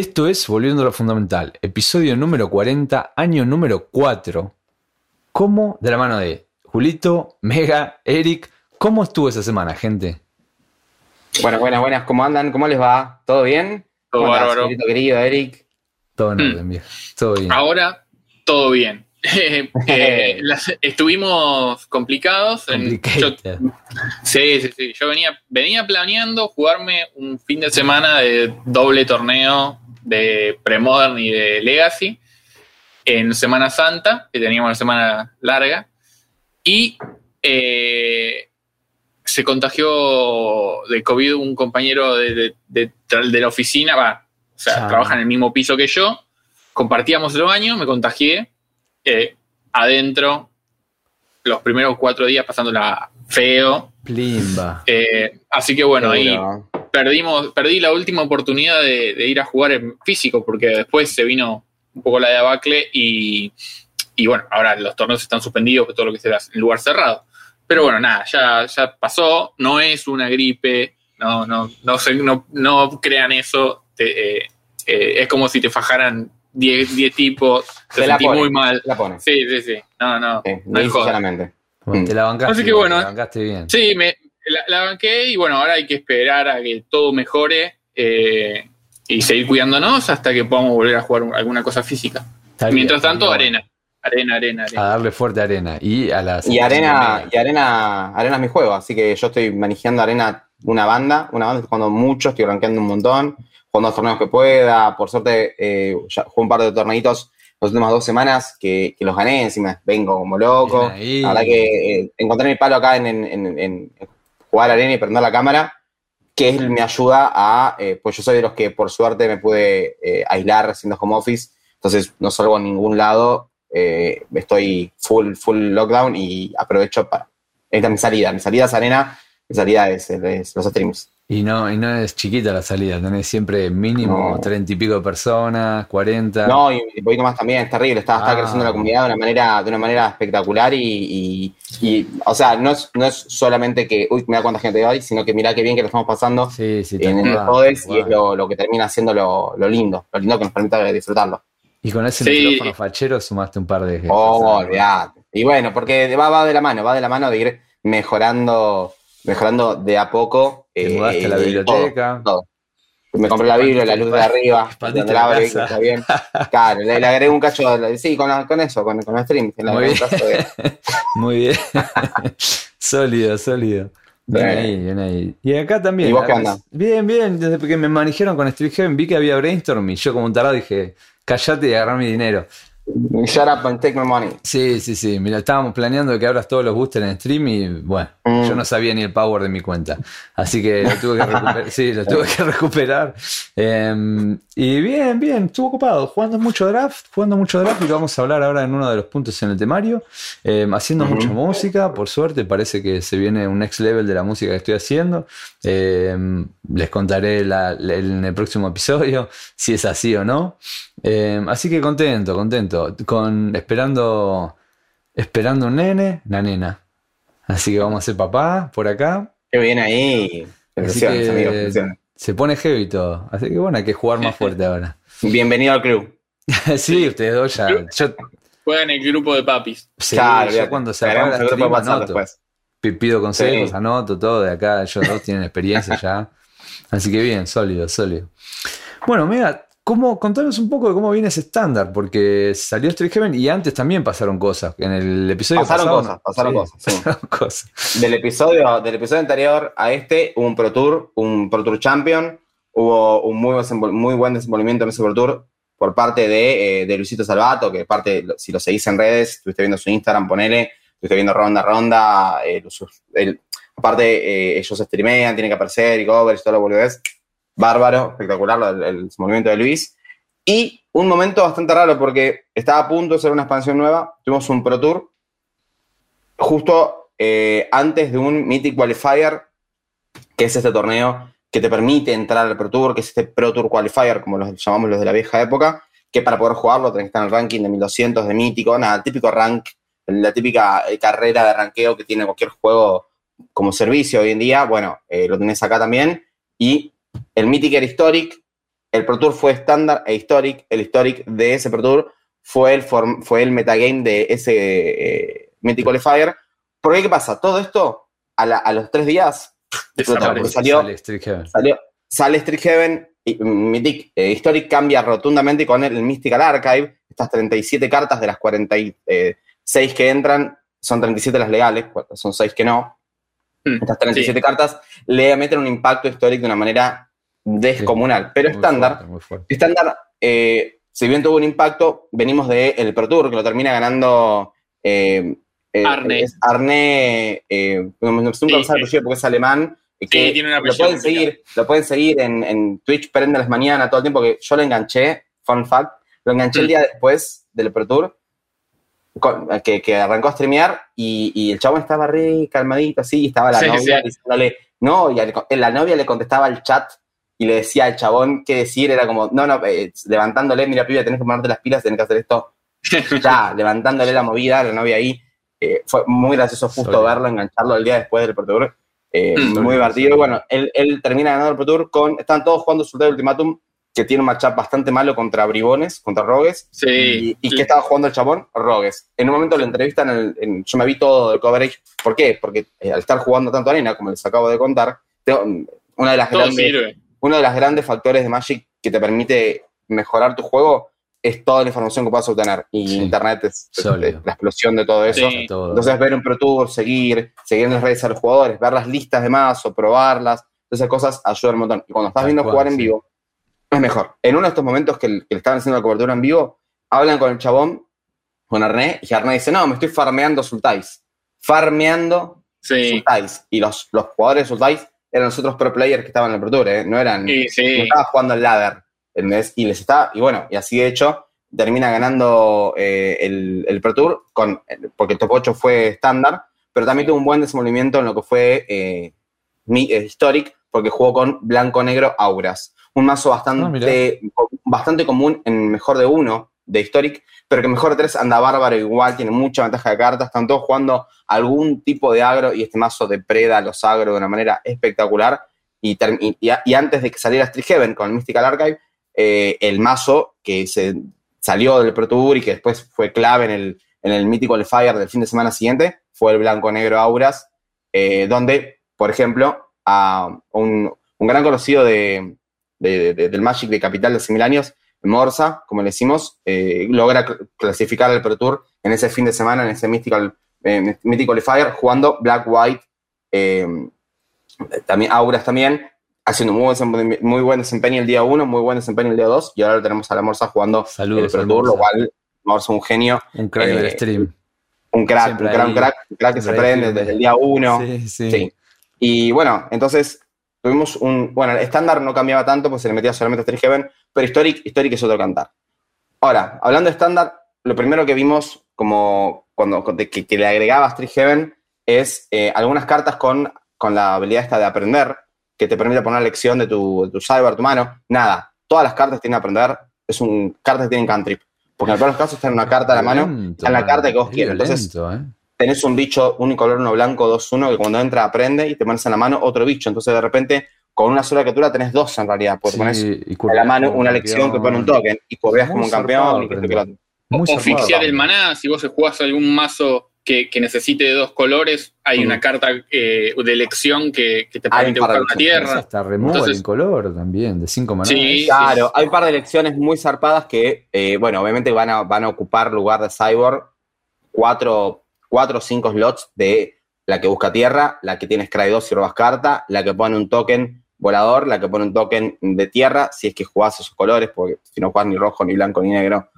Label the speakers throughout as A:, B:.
A: Esto es Volviendo a lo Fundamental, episodio número 40, año número 4. ¿Cómo? De la mano de Julito, Mega, Eric. ¿Cómo estuvo esa semana, gente?
B: Buenas, buenas, buenas. ¿Cómo andan? ¿Cómo les va? ¿Todo bien?
C: Todo
B: ¿Cómo
C: bárbaro.
B: Julito, querido, Eric.
A: Todo en
C: Hmm.
A: orden, viejo. Todo bien.
C: Ahora, todo bien. Eh, las- estuvimos complicados. en- yo- sí, sí, sí. Yo venía, venía planeando jugarme un fin de semana de doble torneo de Premodern y de Legacy en Semana Santa, que teníamos una semana larga. Y eh, se contagió de COVID un compañero de, de- de- de la oficina, va, o sea,
A: Ah.
C: trabaja en el mismo piso que yo. Compartíamos el baño, me contagié. eh, adentro, los primeros cuatro días pasándola feo.
A: Plimba.
C: Eh, así que bueno, ahí. Perdimos, perdí la última oportunidad de, de ir a jugar en físico, porque después se vino un poco la debacle y, y bueno, ahora los torneos están suspendidos, que todo lo que será en lugar cerrado. Pero bueno, nada, ya, ya pasó, no es una gripe, no, no, no, se- no, no crean eso, te- eh, eh, es como si te fajaran 10 10 tipos, te
B: Se la
C: sentí
B: pone.
C: muy mal.
B: La pones.
C: Sí, sí, sí, no, no,
B: Sí,
C: no hay
B: muy
C: joda.
B: sinceramente.
A: Bueno, te la bancaste.
C: Así que bueno,
A: te la bancaste bien.
C: Sí, me, la, la banqué y bueno, ahora hay que esperar a que todo mejore eh, y seguir cuidándonos hasta que podamos volver a jugar alguna cosa física.
A: Está bien,
C: Mientras tanto,
A: bien.
C: arena. Arena, arena,
A: A
C: arena.
A: darle fuerte a arena. Y a las.
B: Y arena, y arena, arena es mi juego, así que yo estoy manejando arena una banda, una banda, estoy jugando mucho, estoy rankeando un montón, jugando los torneos que pueda, por suerte eh, ya jugué un par de torneitos las últimas dos semanas que, que los gané, encima vengo como loco. La verdad que eh, encontré mi palo acá en, en- en- en jugar arena y prender la cámara, que es- me ayuda a, eh, pues yo soy de los que por suerte me pude eh, aislar haciendo home office, entonces no salgo a ningún lado, eh, estoy full, full lockdown y aprovecho para... Esta es mi salida, mi salida es arena, mi salida es, es los streams.
A: Y no, y no es chiquita la salida, tenés siempre mínimo
B: No.
A: treinta y pico de personas, 40.
B: No, y un poquito más también, es terrible. Está, está
A: Ah.
B: creciendo la comunidad de una manera, de una manera espectacular y, y- y, o sea, no es, no es solamente que, uy, mira cuánta gente hay, sino que mira qué bien que lo estamos pasando
A: Sí, sí,
B: en el
A: tal
B: y es lo, lo que termina siendo lo, lo lindo, lo lindo que nos permite disfrutarlo.
A: Y con ese
C: Sí.
A: micrófono fachero sumaste un par de.
B: Oh, olvidate. Y bueno, porque va, va de la mano, va de la mano de ir mejorando, mejorando de a poco.
A: Te
B: eh,
A: mudaste a la
B: todo,
A: biblioteca.
B: todo. Me compré la Biblia, la luz de arriba, donde la abre, está bien. Claro, le, le agregué un cacho, de- sí, con, la- con eso, con, con los streams.
A: Muy
B: de-
A: Muy bien. sólido, sólido. Bien
B: Bien.
A: ahí, bien ahí. Y acá también.
B: ¿Y vos qué onda?
A: Bien, bien. Desde que me manejaron con Street Heaven vi que había brainstorm y yo como un tarado dije, callate y agarrá mi dinero.
B: Shut up and take my money.
A: Sí, sí, sí. Mira, estábamos planeando que abras todos los boosters en stream y bueno,
B: Mm.
A: yo no sabía ni el power de mi cuenta. Así que lo tuve que recuperar. sí, lo tuve que recuperar. Eh, y bien, bien, estuvo ocupado. Jugando mucho draft, jugando mucho draft y lo vamos a hablar ahora en uno de los puntos en el temario. Eh, haciendo mucha música, por suerte, parece que se viene un next level de la música que estoy haciendo. Eh, les contaré la- la- en el próximo episodio si es así o no. Así que contento, contento. Con, esperando, esperando un nene, una nena. Así que vamos a ser papá por acá.
B: Qué bien ahí.
A: Así
B: Felicitaciones,
A: que-. Se pone heavy todo. Así que bueno, hay que jugar más fuerte ahora.
B: Bienvenido al club.
A: sí, ustedes dos ya. Yo,
C: Juega en el grupo de papis.
A: sí,
B: Claro,
A: yo cuando se stream
B: WhatsApp
A: anoto. Pido consejos,
B: Sí.
A: anoto todo de acá. Ellos dos tienen experiencia ya. Así que bien, sólido, sólido. Bueno, mira, ¿cómo, contanos un poco de cómo viene ese estándar, porque salió Street Heaven y antes también pasaron cosas. En el episodio
B: Pasaron
A: pasado,
B: cosas, pasaron
A: Sí,
B: cosas, sí.
A: pasaron cosas.
B: Del episodio, del episodio anterior a este hubo un Pro Tour, un Pro Tour Champion, hubo un muy, muy buen desenvolvimiento en ese Pro Tour por parte de, eh, de Luisito Salvato, que parte, si lo seguís en redes, estuviste viendo su Instagram, ponele, estuviste viendo ronda a ronda, eh, el- aparte eh, ellos streamean, tienen que aparecer y covers y todo lo boludez. Bárbaro, espectacular el desenvolvimiento de Luis. Y un momento bastante raro porque estaba a punto de ser una expansión nueva, tuvimos un Pro Tour justo eh, antes de un Mythic Qualifier, que es este torneo que te permite entrar al Pro Tour, que es este Pro Tour Qualifier, como los llamamos los de la vieja época, que para poder jugarlo tenés que estar en el ranking de 1200 de mítico, nada, típico rank, la típica eh, carrera de ranqueo que tiene cualquier juego como servicio hoy en día, bueno, eh, lo tenés acá también, y el Mythic era Historic, el Pro Tour fue estándar e Historic. El Historic de ese Pro Tour fue el, fue el metagame de ese eh, Mythic Qualifier. ¿Por ¿qué pasa? Todo esto a, los tres días salió, sale Street Heaven. sale Heaven y Mythic eh, Historic cambia rotundamente con el, Mystical Archive. Estas 37 cartas de las 46 que entran, son 37 las legales, son 6 que no. Hmm, Estas 37 cartas le meten un impacto histórico de una manera descomunal. Pero estándar, estándar, eh, si bien tuvo un impacto, venimos del el Pro Tour, que lo termina ganando eh, eh, Arne. Arne, eh, no, nunca el porque es alemán. Que tiene una lo pueden seguir, lo pueden seguir en, Twitch, prende las mañanas, todo el tiempo que yo lo enganché, fun fact, lo enganché el mm. día después del Pro Tour, que, arrancó a streamear y, el chavo estaba re calmadito así, y estaba la novia diciéndole, no, y la novia le contestaba al chat y le decía al chabón qué decir, era como, no, no, eh, levantándole, mira, pibe, tenés que ponerte las pilas, tenés que hacer esto. ya, levantándole la movida, la novia ahí. Eh, fue muy gracioso justo verlo, engancharlo el día después del Pro Tour. Eh, mm. muy divertido. Bueno, él, termina ganando el Pro Tour con. Están todos jugando su Ultimatum, que tiene un matchup bastante malo contra Bribones, contra Rogues.
C: Sí.
B: ¿Y, qué estaba jugando el chabón? Rogues. En un momento lo entrevistan, en yo me vi todo el coverage. ¿Por qué? Porque al estar jugando tanto arena, como les acabo de contar, una de las grandes uno de los grandes factores de Magic que te permite mejorar tu juego es toda la información que puedas obtener. Y Internet es, la explosión de todo eso. Entonces, ver un Pro Tour, seguir, seguir en las redes a los jugadores, ver las listas de más o probarlas, esas cosas ayudan un montón. Y cuando estás viendo jugar en vivo, es mejor. En uno de estos momentos que, le estaban haciendo la cobertura en vivo, hablan con el chabón, con Arné, y Arné dice: No, me estoy farmeando Sultais. Farmeando Sultais. Y los, los jugadores de Sultais eran los otros pro players que estaban en el Pro Tour, ¿eh? no eran, no estaba jugando al ladder, Y les está, y bueno, y así de hecho, termina ganando eh, el, el, Pro Tour, con, porque el top 8 fue estándar, pero también tuvo un buen desenvolvimiento en lo que fue eh, Historic, porque jugó con blanco-negro Auras. Un mazo bastante, ah, bastante común en mejor de uno de Historic, pero que mejor de tres anda bárbaro igual, tiene mucha ventaja de cartas, están todos jugando algún tipo de agro y este mazo depreda los agro de una manera espectacular. Y, y, antes de que saliera Street Heaven con el Mystical Archive, eh, el mazo que se salió del Pro Tour y que después fue clave en el, en el Mythical Fire del fin de semana siguiente fue el blanco-negro Auras, eh, donde, por ejemplo, a un, gran conocido de, del Magic de Capital de hace mil años, Morsa, como le decimos, eh, logra clasificar al Pro Tour en ese fin de semana, en ese Mystical, eh, Fire, jugando Black White, eh, también Auras también, haciendo muy buen, muy buen desempeño el día 1, muy buen desempeño el día 2, y ahora lo tenemos a la Morsa jugando el Pro Tour, lo cual Morsa es un genio.
A: Un crack del eh, stream.
B: Un crack, un crack, un crack, que se prende desde el día 1. Sí, sí. Y bueno, entonces tuvimos un. Bueno, el estándar no cambiaba tanto, pues se le metía solamente Street Heaven, pero Historic, Historic es otro cantar. Ahora, hablando de estándar, lo primero que vimos como cuando que, le agregaba Street Heaven es eh, algunas cartas con, con la habilidad esta de aprender, que te permite poner lección de tu, de tu cyber, tu mano. Nada, todas las cartas tienen que aprender, es un cartas que tienen cantrip. Porque en todos los casos están una carta a la mano, está en la carta que vos quieres. Entonces, eh. Tenés un bicho, un color, uno blanco, 2-1, que cuando entra aprende y te pones en la mano otro bicho. Entonces, de repente, con una sola criatura tenés dos en realidad, porque pones a la mano una lección que pone un token y correas como un campeón.
C: o oficiar el maná, si vos jugás algún mazo que, necesite de dos colores, hay una carta eh, de elección que, te permite buscar una tierra.
A: Hasta remueve el color también, de cinco maná.
B: Sí, claro, hay un par de elecciones muy zarpadas que, eh, bueno, obviamente van a, van a ocupar lugar de Cyborg cuatro o cinco slots de la que busca tierra, la que tiene Scry 2 y robas carta, la que pone un token volador, la que pone un token de tierra, si es que jugás esos colores, porque si no jugás ni rojo, ni blanco, ni negro,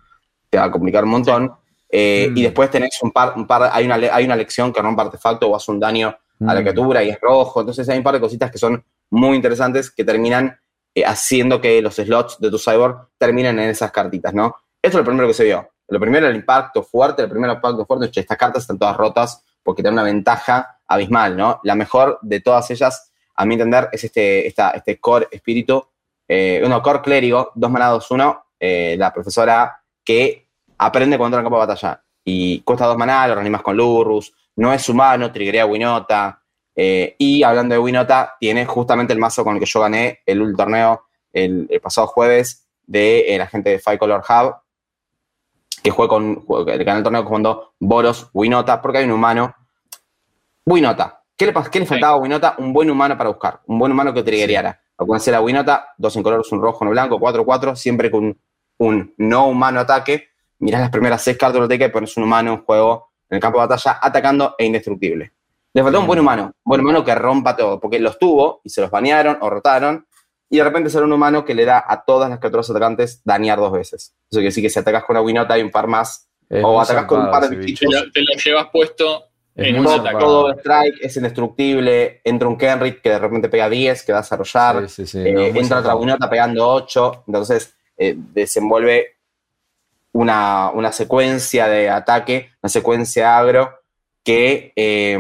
B: te va a complicar un montón. Eh, y después tenés un par, un par hay, una, hay una lección que rompe artefacto o hace un daño a la mm. criatura y es rojo. Entonces hay un par de cositas que son muy interesantes que terminan eh, haciendo que los slots de tu cyborg terminen en esas cartitas, ¿no? Esto es lo primero que se vio. Lo primero el impacto fuerte, el primer impacto fuerte es que estas cartas están todas rotas porque tienen una ventaja abismal, ¿no? La mejor de todas ellas a mi entender, es este, este core espíritu, eh, uno, core clérigo, dos manados, uno, eh, la profesora que aprende cuando entra en campo de batalla. Y cuesta dos manadas, lo reanimas con Lurrus, no es humano, triggerea Winota. Eh, y hablando de Winota, tiene justamente el mazo con el que yo gané el último torneo el, el pasado jueves de eh, la gente de Five Color Hub, que juega con juega- el canal torneo jugando Boros, Winota, porque hay un humano. Winota. ¿Qué le, qué le faltaba a Winota? Un buen humano para buscar. Un buen humano que triggereara. Al conocer a Winota, dos en colores, un rojo, uno blanco, 4-4, siempre con un no humano ataque. Mirás las primeras seis cartas de la y pones un humano en juego en el campo de batalla atacando e indestructible. Le faltó un buen humano, un buen humano que rompa todo, porque los tuvo y se los banearon o rotaron, y de repente será un humano que le da a todas las criaturas atacantes dañar dos veces. Eso quiere decir que si atacas con una Winota hay un par más,
A: Es
B: o
A: muy
B: atacás con un par de
A: ese
B: bichitos.
C: Te lo, te lo llevas puesto
A: Es
C: en un
B: todo,
C: ataque.
B: todo strike, es indestructible, entra un Kenrick que de repente pega 10, que va a desarrollar,
A: Sí, sí, sí,
B: eh,
A: no,
B: entra otra. Winota pegando 8, entonces eh, desenvuelve una, una secuencia de ataque, una secuencia agro que eh,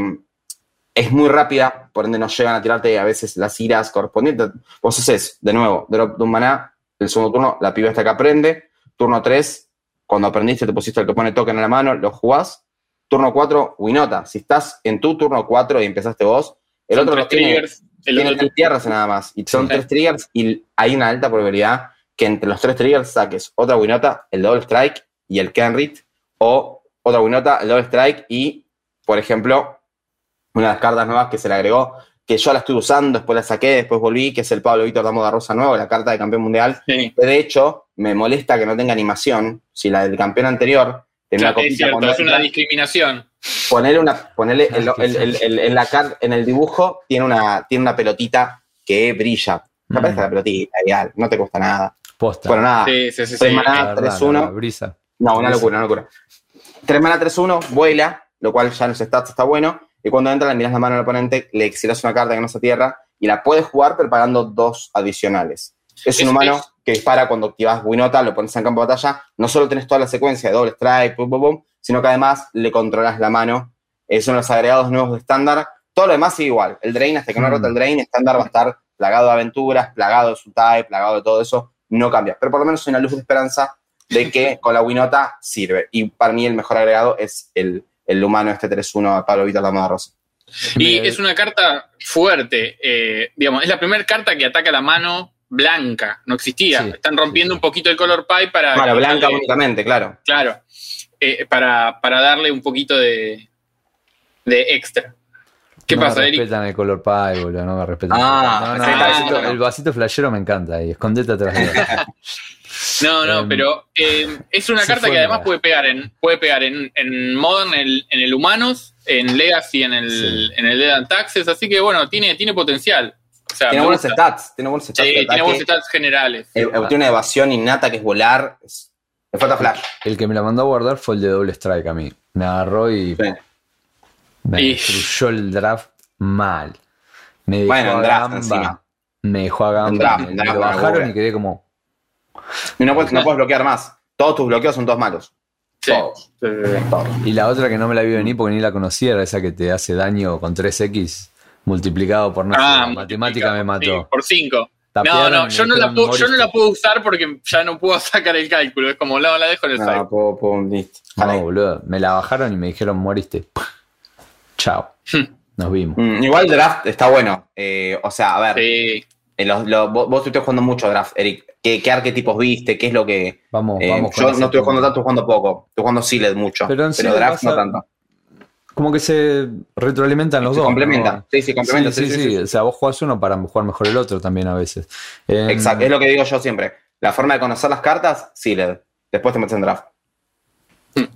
B: es muy rápida, por ende no llegan a tirarte a veces las iras correspondientes. Vos haces, de nuevo, drop de un maná, el segundo turno, la piba esta que aprende, turno 3, cuando aprendiste te pusiste el que pone token en la mano, lo jugás, turno 4, Winota, si estás en tu turno 4 y empezaste vos, el
C: Son
B: otro
C: tres
B: lo tiene,
C: triggers, el
B: tiene
C: otro
B: tres tierras nada más. Y son tres triggers y hay una alta probabilidad que entre los tres triggers saques otra Winota, el Double Strike y el Kenrit, o otra Winota, el Double Strike y, por ejemplo, una de las cartas nuevas que se le agregó, que yo la estuve usando, después la saqué, después volví, que es el Pablo Víctor Damo de Rosa Nuevo, la carta de campeón mundial.
C: Sí.
B: Que de hecho, me molesta que no tenga animación. Si la del campeón anterior tenía
C: Claro,
B: una
C: es cierto, es una discriminación.
B: ponerle una, ponerle el- el- el- el- en, la car- en el dibujo tiene una, tiene una pelotita que brilla. Me
A: Mm.
B: la pelotita, ideal, no te cuesta nada.
A: Posta.
B: Bueno, nada,
C: Sí, sí, sí.
B: Tres
C: sí.
B: maná.
A: La verdad,
B: 3-1.
A: la brisa.
B: no, una locura, una locura. 3 mana 3-1, vuela, lo cual ya en los stats está bueno. Y cuando entra, le miras la mano al oponente, le exilas una carta que no se tierra y la puedes jugar, pero pagando dos adicionales. Es un
C: Es-
B: humano
C: es-
B: que dispara cuando activas Winota, lo pones en campo de batalla. No solo tenés toda la secuencia de doble strike, pum, pum, pum, sino que además le controlas la mano. Es uno de los agregados nuevos de estándar. Todo lo demás sigue igual. El Drain, hasta que no rota el Drain, estándar va a estar plagado de aventuras, plagado de su type, plagado de todo eso. No cambia. Pero por lo menos hay una luz de esperanza de que con la Winota sirve. Y para mí el mejor agregado es el, el humano este 3-1 de Pablo Víctor Dama de Rosa.
C: Y
A: Me-
C: es una carta fuerte. eh, digamos, es la primera carta que ataca la mano blanca. No existía.
A: Sí,
C: Están rompiendo
A: sí, sí.
C: un poquito el color pie para.
B: Bueno, blanca
C: quitarle-
B: únicamente, claro.
C: Claro. eh, para, para darle un poquito de, de extra. ¿Qué
A: no
C: pasa,
A: me
C: Eric?
A: respetan el color pie, boludo, no me respetan.
B: Ah,
A: no, no,
B: sí,
A: el, vasito, el vasito flashero me encanta ahí, escondete atrás de él.
C: No, no,
A: Em,
C: pero eh, es una carta que además puede pegar en, puede pegar en, en Modern, en el, en el Humanos, en Legacy, en el,
A: Sí.
C: en el Dead and Taxes, así que bueno, tiene, tiene potencial. O sea,
B: Tiene buenos
C: gusta.
B: stats. Tiene buenos stats.
C: Sí,
B: de
C: tiene
B: ataque.
C: buenos stats generales.
B: Eh, tiene una evasión innata que es volar. Es- Le falta flash.
A: El que me la mandó a guardar fue el de doble strike a mí. Me agarró y
B: Sí.
A: me
C: Y-
A: destruyó el draft mal. Me dejó
B: Bueno,
A: a
B: draft
A: gamba.
B: encima.
A: Me dejó a gamba.
B: Draft,
A: me,
B: en
A: me
B: draft,
A: lo bajaron y quedé como.
B: Y no puedes, no puedes bloquear más. Todos tus bloqueos son todos malos.
C: Sí.
B: Todos. Todos.
A: Y la otra que no me la vi venir porque ni la conocía era esa que te hace daño con 3x multiplicado por no sé,
C: Ah,
A: matemática me mató.
C: sí, por 5. No,
A: Tapearon
C: no, yo no, la puedo, yo no la puedo usar porque ya no puedo sacar el cálculo. Es como, no, la dejo en el site.
B: No, pum, listo.
A: No, boludo. Me la bajaron y me dijeron, moriste. Chao. Nos vimos.
B: Mm, igual draft está bueno. Eh, o sea, a ver,
C: Sí.
B: Los- los- vos, vos estuviste jugando mucho draft, Eric. ¿Qué, qué arquetipos viste? ¿Qué es lo que...?
A: Vamos,
B: eh,
A: vamos
B: yo no estoy jugando tanto, estoy jugando poco. Estoy jugando Sealed mucho.
A: Pero
B: Pero,
A: en Sealed
B: draft no tanto.
A: Como que se retroalimentan los
B: Se
A: dos.
B: complementa.
A: ¿no?
B: Sí, sí, complementa.
A: Sí, sí, sí, O sea, vos jugás uno para jugar mejor el otro también a veces.
B: Exacto, es lo que digo yo siempre. La forma de conocer las cartas, Sealed. Después te metes en draft.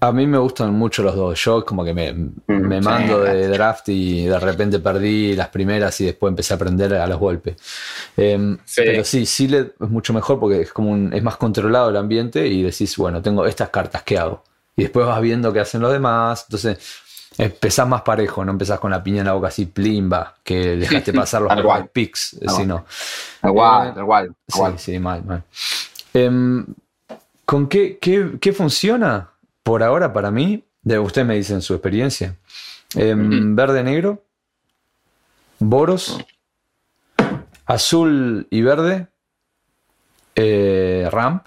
A: A mí me gustan mucho los dos. Yo como que me, me
B: sí.
A: mando de draft y de repente perdí las primeras y después empecé a aprender a los golpes. Em,
C: Sí.
A: Pero sí, Sealed es mucho mejor porque es como un- es más controlado el ambiente y decís, bueno, tengo estas cartas, ¿qué hago? Y después vas viendo qué hacen los demás. Entonces empezás más parejo, no empezás con la piña en la boca así, plimba, que dejaste pasar los picks,
B: Tal
A: si
B: cual.
A: no.
B: Tal cual, tal cual. tal
A: Sí, sí, mal, mal. Em, ¿Con qué, qué, qué funciona por ahora para mí? De, ustedes me dicen su experiencia. Em. Verde, negro, Boros, azul y verde, eh, Ramp,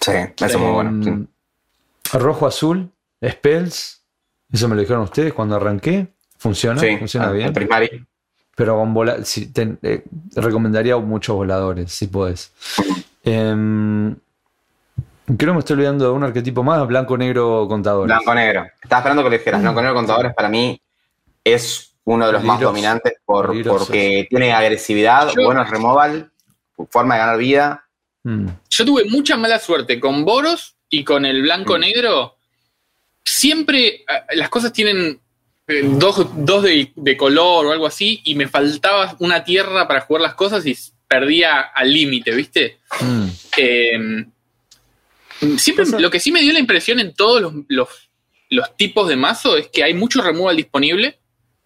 B: Sí, eso es muy bueno. sí.
A: em, rojo, azul, Spells. Eso me lo dijeron ustedes cuando arranqué. ¿Funciona?
B: Sí,
A: ¿Funciona
B: el
A: bien?
B: Prismari.
A: Pero con vola si te, eh, recomendaría muchos voladores, si puedes. Em, creo que me estoy olvidando de un arquetipo más, blanco-negro contadores.
B: Blanco-negro. Estaba esperando que lo dijeras. Blanco-negro contadores para mí es uno de los más dominantes por, porque tiene agresividad,
C: Yo-
B: buenos removal, forma de ganar vida.
A: Mm.
C: Yo tuve mucha mala suerte con Boros y con el blanco-negro. Siempre eh, las cosas tienen eh, dos, dos de, de color o algo así y me faltaba una tierra para jugar las cosas y perdía al límite, ¿viste?
A: Mm.
C: Eh, siempre lo que sí me dio la impresión en todos los, los- los tipos de mazo es que hay mucho removal disponible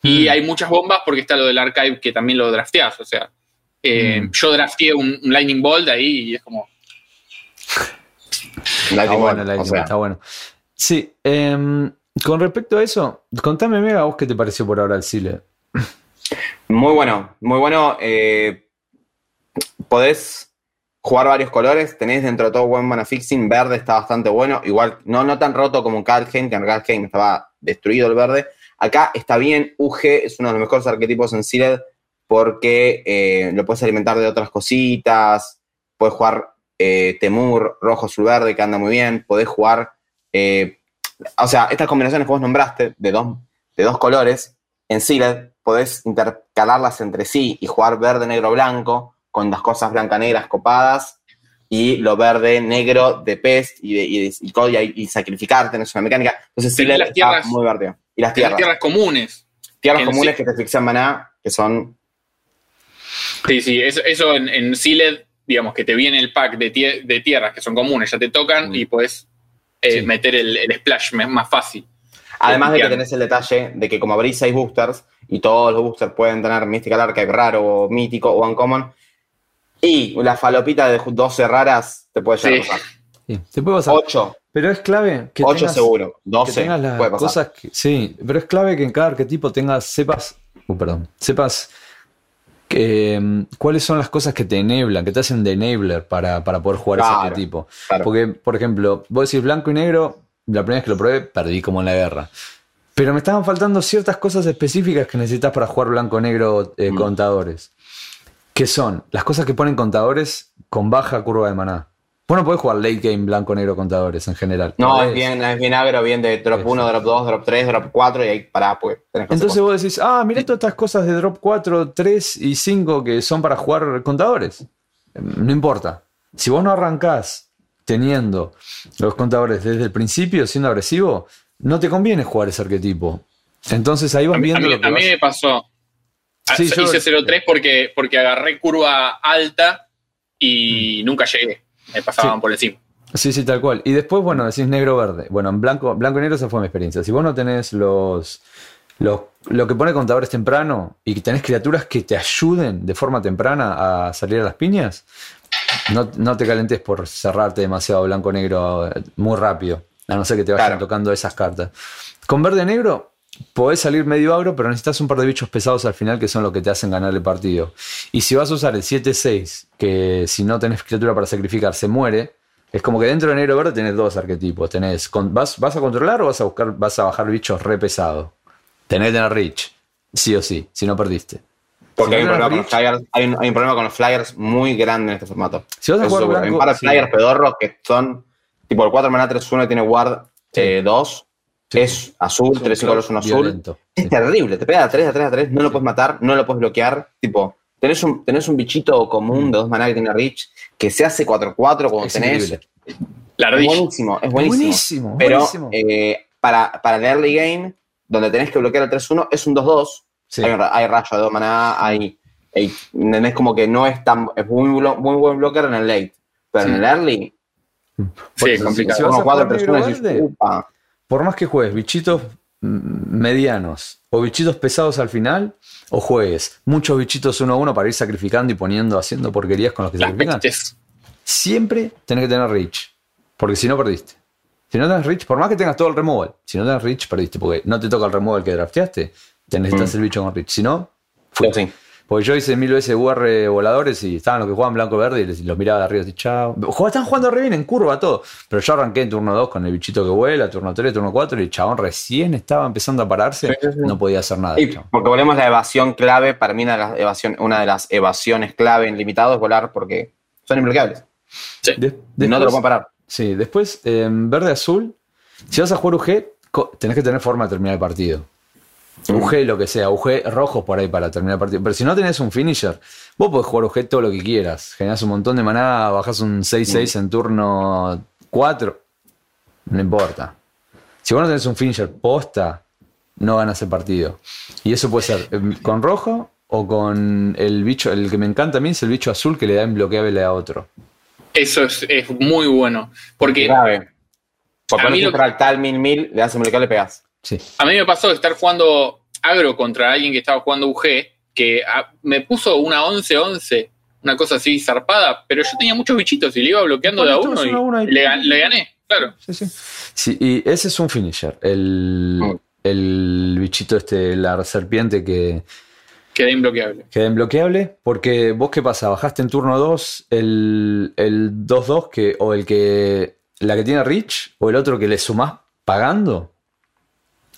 C: y
A: Mm.
C: hay muchas bombas porque está lo del archive que también lo drafteas. O sea, eh,
A: Mm.
C: yo drafteé un, un Lightning Bolt ahí y es como.
A: Está
B: Lightning
A: bueno,
B: Bolt,
A: Lightning
B: o sea,
A: Bolt, está bueno. Sí, em, con respecto a eso, contame, Mega, ¿a vos qué te pareció por ahora el Sile?
B: Muy bueno, muy bueno. eh, podés jugar varios colores, tenés dentro de todo buen mana fixing, verde está bastante bueno, igual no, no tan roto como en Kalheim, que en Kalheim estaba destruido el verde. Acá está bien, UG es uno de los mejores arquetipos en Sealed porque eh, lo puedes alimentar de otras cositas, puedes jugar eh, Temur, rojo, azul, verde, que anda muy bien, podés jugar, eh, o sea, estas combinaciones que vos nombraste de dos, de dos colores, en Sealed podés intercalarlas entre sí y jugar verde, negro, blanco, con las cosas blanca-negras copadas y lo verde, negro de pest y, de, y, de- y co- y- y sacrificarte, no es una mecánica. Entonces Sealed
C: las tierras-
B: muy verde. Y las
C: Las
B: tierras.
C: tierras comunes.
B: Tierras comunes
C: sí-
B: que te fixan maná, que son
C: Sí, sí, eso, eso en, en Sealed, digamos que te viene el pack de, tie- de tierras que son comunes, ya te tocan
A: Mm.
C: y puedes eh,
A: Sí.
C: meter el, el splash más fácil.
B: Además de que tenés el detalle de que como abrís seis boosters y todos los boosters pueden tener Mystical Archive raro o mítico o uncommon y la falopita de 12 raras te puede llegar
C: Sí.
B: a pasar.
A: Sí, te puede pasar.
B: 8,
A: Pero es clave que
B: 8
A: tengas,
B: seguro,
A: que
B: 12
A: tengas las
B: puede pasar.
A: cosas que, sí, pero es clave que en cada arquetipo tengas, sepas, uh, perdón, sepas que, em, cuáles son las cosas que te enablan, que te hacen de enabler para, para poder jugar ese arquetipo.
B: Claro.
A: Porque, por ejemplo, vos decís blanco y negro, la primera vez que lo probé, perdí como en la guerra. Pero me estaban faltando ciertas cosas específicas que necesitas para jugar blanco-negro eh,
B: Mm.
A: contadores. Que son las cosas que ponen contadores con baja curva de maná. Vos no podés jugar late game blanco-negro contadores en general.
B: No,
A: Podés.
B: es bien, es bien agro, bien de drop
A: Sí,
B: 1,
A: sí.
B: drop 2, drop 3, drop 4 y ahí pará, pues
A: Entonces
B: cosas.
A: vos decís, ah, mira todas estas cosas de drop 4, 3 y 5 que son para jugar contadores. No importa. Si vos no arrancás teniendo los contadores desde el principio, siendo agresivo, no te conviene jugar ese arquetipo. Entonces ahí
C: A
A: vas
C: a
A: viendo
C: mí-
A: lo que
C: a mí
A: vas-
C: me pasó.
A: Sí,
C: Hice
A: yo-
C: 0-3 porque, porque agarré curva alta y nunca llegué. Me pasaban
A: Sí.
C: por encima.
A: Sí, sí, tal cual. Y después, bueno, decís negro-verde. Bueno, en blanco, blanco y negro esa fue mi experiencia. Si vos no tenés los, los lo que pone contadores temprano y que tenés criaturas que te ayuden de forma temprana a salir a las piñas, no, no te calentes por cerrarte demasiado blanco-negro muy rápido. A no ser que te vayan
B: Claro.
A: tocando esas cartas. Con verde-negro podés salir medio agro, pero necesitas un par de bichos pesados al final que son los que te hacen ganar el partido. Y si vas a usar el 7-6, que si no tenés criatura para sacrificar se muere, es como que dentro de negro verde tenés dos arquetipos. Tenés, con- vas, ¿Vas a controlar o vas a buscar, vas a bajar bichos re pesados? Tenés que tener reach, sí o sí, si no perdiste.
B: Porque
A: si
B: hay un, problema con los flyers, hay, un, hay un problema con los flyers muy grande en este formato.
A: Si vas a jugar.
B: Hay un par de
A: sí.
B: flyers pedorros que son tipo el 4 mana 3-1 tiene
A: Sí.
B: eh, 2,
A: Sí.
B: Es azul,
A: Son
B: 3 y colores 1 azul.
A: violento,
B: Es
A: sí.
B: terrible, te pega a 3, a 3, a 3, no lo puedes matar, no lo puedes bloquear. Tipo, tenés un, tenés un bichito común de 2 maná que tiene Reach que se hace 4-4 cuando
A: Es
B: tenés.
C: La
B: Es buenísimo, es buenísimo.
A: Buenísimo,
B: Pero
A: buenísimo.
B: eh, para, para el early game, donde tenés que bloquear el 3-1, es un 2-2.
A: Sí.
B: Hay, hay rayo de 2 maná, hay, hay- ¿entendés? Como que no es tan. Es muy, blo- muy buen blocker en el late. Pero en
A: Sí.
B: el early,
C: Sí, es complicado.
A: si vas a
B: como 4
A: jugar
B: 3 1
A: negro
B: decís,
A: verde,
B: upa.
A: por más que juegues bichitos mm, medianos o bichitos pesados al final, o juegues muchos bichitos uno a uno para ir sacrificando y poniendo, haciendo porquerías con los que sacrifican, siempre tenés que tener reach. Porque si no, perdiste. Si no tenés reach, por más que tengas todo el removal, si no tenés reach, perdiste. Porque no te toca el removal que drafteaste, te necesitas
B: Mm.
A: el bicho con reach. Si no,
B: sí.
A: Porque yo hice mil veces UR voladores y estaban los que jugaban blanco-verde y les- los miraba de arriba así, chao. Estaban jugando re bien en curva todo. Pero yo arranqué en turno 2 con el bichito que vuela, turno 3, turno 4 y el chabón recién estaba empezando a pararse.
B: Sí, sí, sí.
A: No podía hacer nada.
B: Porque volvemos a la evasión clave, para mí una de, las evasión, una de las evasiones clave en limitado es volar porque son inbloqueables.
A: De-
B: no te lo pueden parar.
A: Sí, después, en verde-azul, si vas a jugar UG, tenés que tener forma de terminar el partido. UG, lo que sea, UG rojos por ahí para terminar el partido. Pero si no tenés un finisher, vos podés jugar UG todo lo que quieras. Generás un montón de maná, bajás un 6-6 en turno 4. No importa. Si vos no tenés un finisher posta, no ganas el partido. Y eso puede ser em, con rojo o con el bicho, el que me encanta a mí es el bicho azul que le da imbloqueable a otro.
C: Eso es, es muy bueno. Porque
B: Grave. Por
C: A mí lo
B: un fractal mil mil, le das inbloqueable, le pegas.
A: Sí.
C: a mí me pasó de estar jugando agro contra alguien que estaba jugando UG, que ah, me puso una 11-11, una cosa así zarpada, pero yo tenía muchos bichitos y le iba bloqueando de a uno y
A: uno
C: le, gan- le gané, claro.
A: Sí, sí. Sí, y ese es un finisher. El, el bichito este, la serpiente que
C: Quedé imbloqueable.
A: queda imbloqueable. Porque vos, ¿qué pasa? Bajaste en turno 2 el el 2-2 que, o el que. La que tiene Rich, o el otro que le sumás pagando.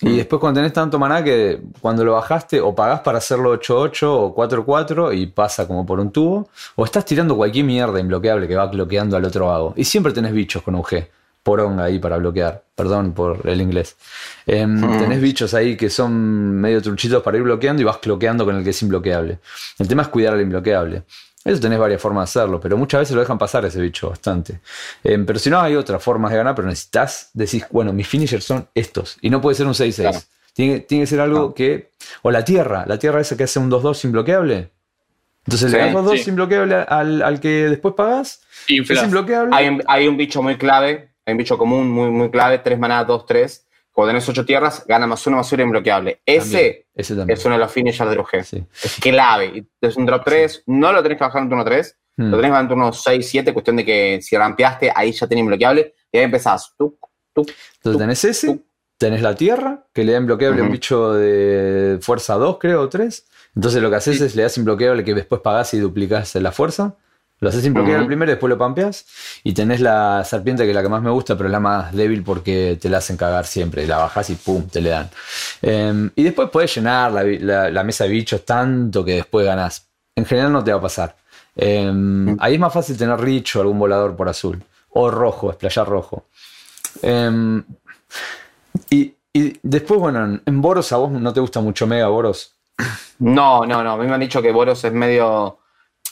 B: Mm.
A: Y después cuando tenés tanto maná que cuando lo bajaste o pagás para hacerlo 8-8 o 4-4 y pasa como por un tubo, o estás tirando cualquier mierda imbloqueable que va bloqueando al otro vago. Y siempre tenés bichos con UG, poronga ahí para bloquear, perdón por el inglés.
B: Mm.
A: Tenés bichos ahí que son medio truchitos para ir bloqueando y vas bloqueando con el que es imbloqueable. El tema es cuidar al imbloqueable. Eso tenés varias formas de hacerlo, pero muchas veces lo dejan pasar ese bicho bastante. Em, pero si no, hay otras formas de ganar, pero necesitas decir, bueno, mis finishers son estos. Y no puede ser un 6-6.
B: Claro.
A: Tiene, tiene que ser algo
B: No.
A: que. O la tierra, la tierra esa que hace un 2-2 imbloqueable. Entonces
B: Sí,
A: le das 2-2
C: sí.
A: imbloqueable al, al que después pagás. Es imbloqueable.
B: Hay un, hay un bicho muy clave, hay un bicho común muy, muy clave, 3 maná, 2, 3. Cuando tenés 8 tierras, gana más uno, más uno imbloqueable.
A: También,
B: Ese
A: ese también.
B: es uno de los finishers del UG.
A: Sí.
B: Es clave. Es un drop 3, no lo tenés que bajar en turno 3,
A: Hmm.
B: lo tenés que bajar en turno 6, 7, cuestión de que si rampeaste, ahí ya tenés imbloqueable, y ahí empezás. Tuc, tuc,
A: Entonces tenés ese,
B: tú.
A: tenés la tierra, que le da imbloqueable a un
B: Ujú.
A: bicho de fuerza 2, creo, o 3. Entonces lo que haces
C: Sí.
A: es le das imbloqueable que después pagás y duplicás la fuerza. Lo haces imbloqueable
B: Ujú.
A: primero y después lo pampeas. Y tenés la serpiente que es la que más me gusta, pero es la más débil porque te la hacen cagar siempre. La bajás y pum, te le dan. Em, y después podés llenar la, vi- la- la mesa de bichos tanto que después ganás. En general no te va a pasar. Em, ahí es más fácil tener Rich o algún volador por azul. O rojo, esplayar rojo. Em, y, y después, bueno, en- en Boros a vos no te gusta mucho Mega Boros.
B: No, no, no. A mí me han dicho que Boros es medio.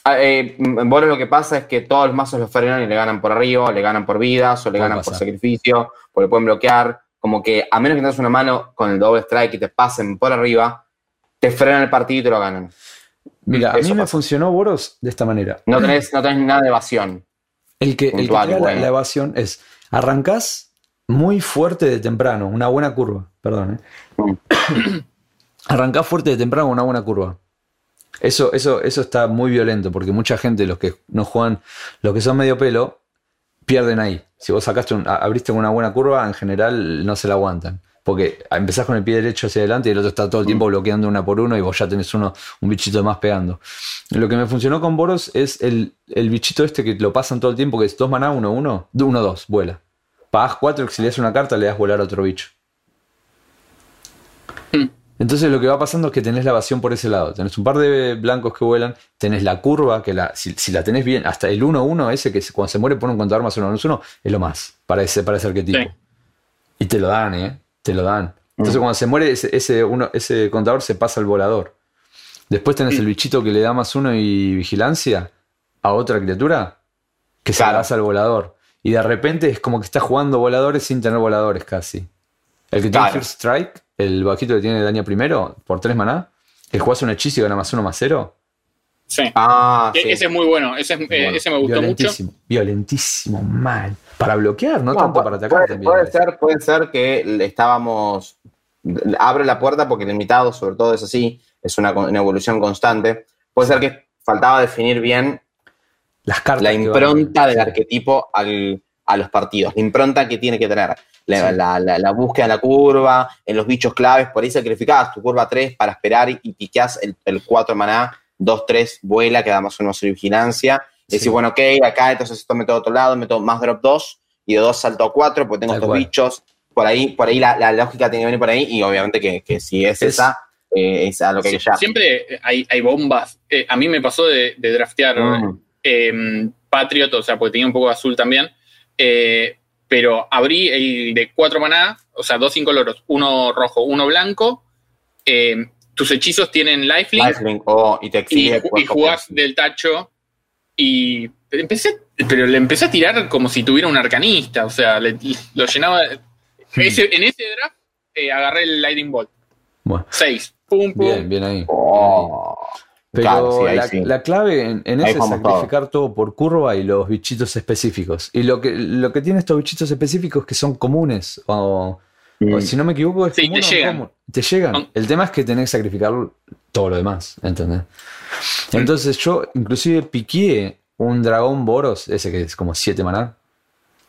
B: Ah, eh, en Boros lo que pasa es que todos los mazos lo frenan y le ganan por arriba, o le ganan por vidas, o le ganan por sacrificio, o le pueden bloquear. Como que a menos que tengas una mano con el doble strike y te pasen por arriba, te frenan el partido y te lo ganan.
A: Mira, a
B: Eso
A: mí me funcionó Boros de esta manera.
B: No tenés, no tenés nada de evasión.
A: El que, el que la-
B: bueno.
A: la, evasión es arrancás muy fuerte de temprano, una buena curva, perdón. ¿eh? arrancás fuerte de temprano con una buena curva. Eso, eso, eso está muy violento porque mucha gente, los que no juegan, los que son medio pelo, pierden ahí. Si vos sacaste un- abriste una buena curva, en general no se la aguantan. Porque empezás con el pie derecho hacia adelante y el otro está todo el tiempo bloqueando una por uno y vos ya tenés uno, un bichito más pegando. Lo que me funcionó con Boros es el, el bichito este que lo pasan todo el tiempo, que es 2 maná, 1, 1, 1, 2, vuela. Pagás 4, si le das una carta, le das volar a otro bicho.
C: Hmm.
A: Entonces lo que va pasando es que tenés la evasión por ese lado. Tenés un par de blancos que vuelan, tenés la curva, que la, si, si la tenés bien, hasta el 1-1 ese que se- cuando se muere pone un contador más 1 menos 1, es lo más, para ese, para ese arquetipo.
C: Sí.
A: Y te lo dan, ¿eh? Te lo dan. Entonces cuando se muere ese, ese, uno, ese contador se pasa al volador. Después tenés el bichito que le da más uno y vigilancia a otra criatura que se
B: Claro.
A: das al volador. Y de repente es como que está jugando voladores sin tener voladores casi. El que tiene. First Strike, el bajito que tiene daño primero, por 3 maná, que jugás un hechizo y gana más uno más cero.
C: Sí.
B: Ah,
C: E-
B: sí.
C: Ese es muy bueno, ese, es- eh,
B: Bueno,
C: ese me gustó mucho.
A: Violentísimo, violentísimo, mal. Para bloquear, no,
B: No,
A: tanto para atacar
B: puede,
A: también.
B: puede ser, puede ser que estábamos. Abre la puerta porque el limitado, sobre todo, es así, es una, evolución constante. Puede ser que faltaba definir bien
A: Las cartas.
B: la impronta del arquetipo al- a los partidos, la impronta que tiene que tener. La,
A: Sí.
B: la- la- la búsqueda de la curva, en los bichos claves, por ahí sacrificabas tu curva 3 para esperar y, y piqueás el, el 4 maná 2, 3, vuela, que da más o menos vigilancia.
A: Sí.
B: decir, bueno, ok, acá entonces esto meto a otro lado, meto más drop 2 y de 2 salto a 4 porque tengo
A: Tal
B: estos
A: cual.
B: bichos. Por ahí, por ahí la, la lógica tiene que venir por ahí y obviamente que, que si es,
A: Es-
B: esa, eh, es a lo que hay que llegar.
C: Siempre hay, hay bombas. Eh, a mí me pasó de, de draftear
B: Mm.
C: eh, Patriot, o sea, porque tenía un poco de azul también. eh, pero abrí el de cuatro maná, o sea, dos incoloros, uno rojo, uno blanco. eh, tus hechizos tienen lifelink
B: Lifelink, oh, y te
C: y, y jugás del tacho. Y empecé, pero le empecé a tirar como si tuviera un arcanista, o sea, le- lo llenaba. Ese- en ese draft eh, agarré el Lightning Bolt.
A: Bueno,
C: 6. Pum, pum.
A: bien, bien ahí.
B: Oh.
A: Pero
B: Claro, sí, ahí
A: la,
B: sí.
A: la clave en, eso es sacrificar todo. por curva y los bichitos específicos. Y lo que, lo que tienen estos bichitos específicos que son comunes, o,
B: Mm.
A: o si no me equivoco, es
C: Sí,
A: común
C: te
A: o
C: llegan.
A: común. Te llegan. El tema es que tenés que sacrificar todo lo demás, ¿entendés? Entonces yo inclusive piqué un dragón Boros, ese que es como 7 maná.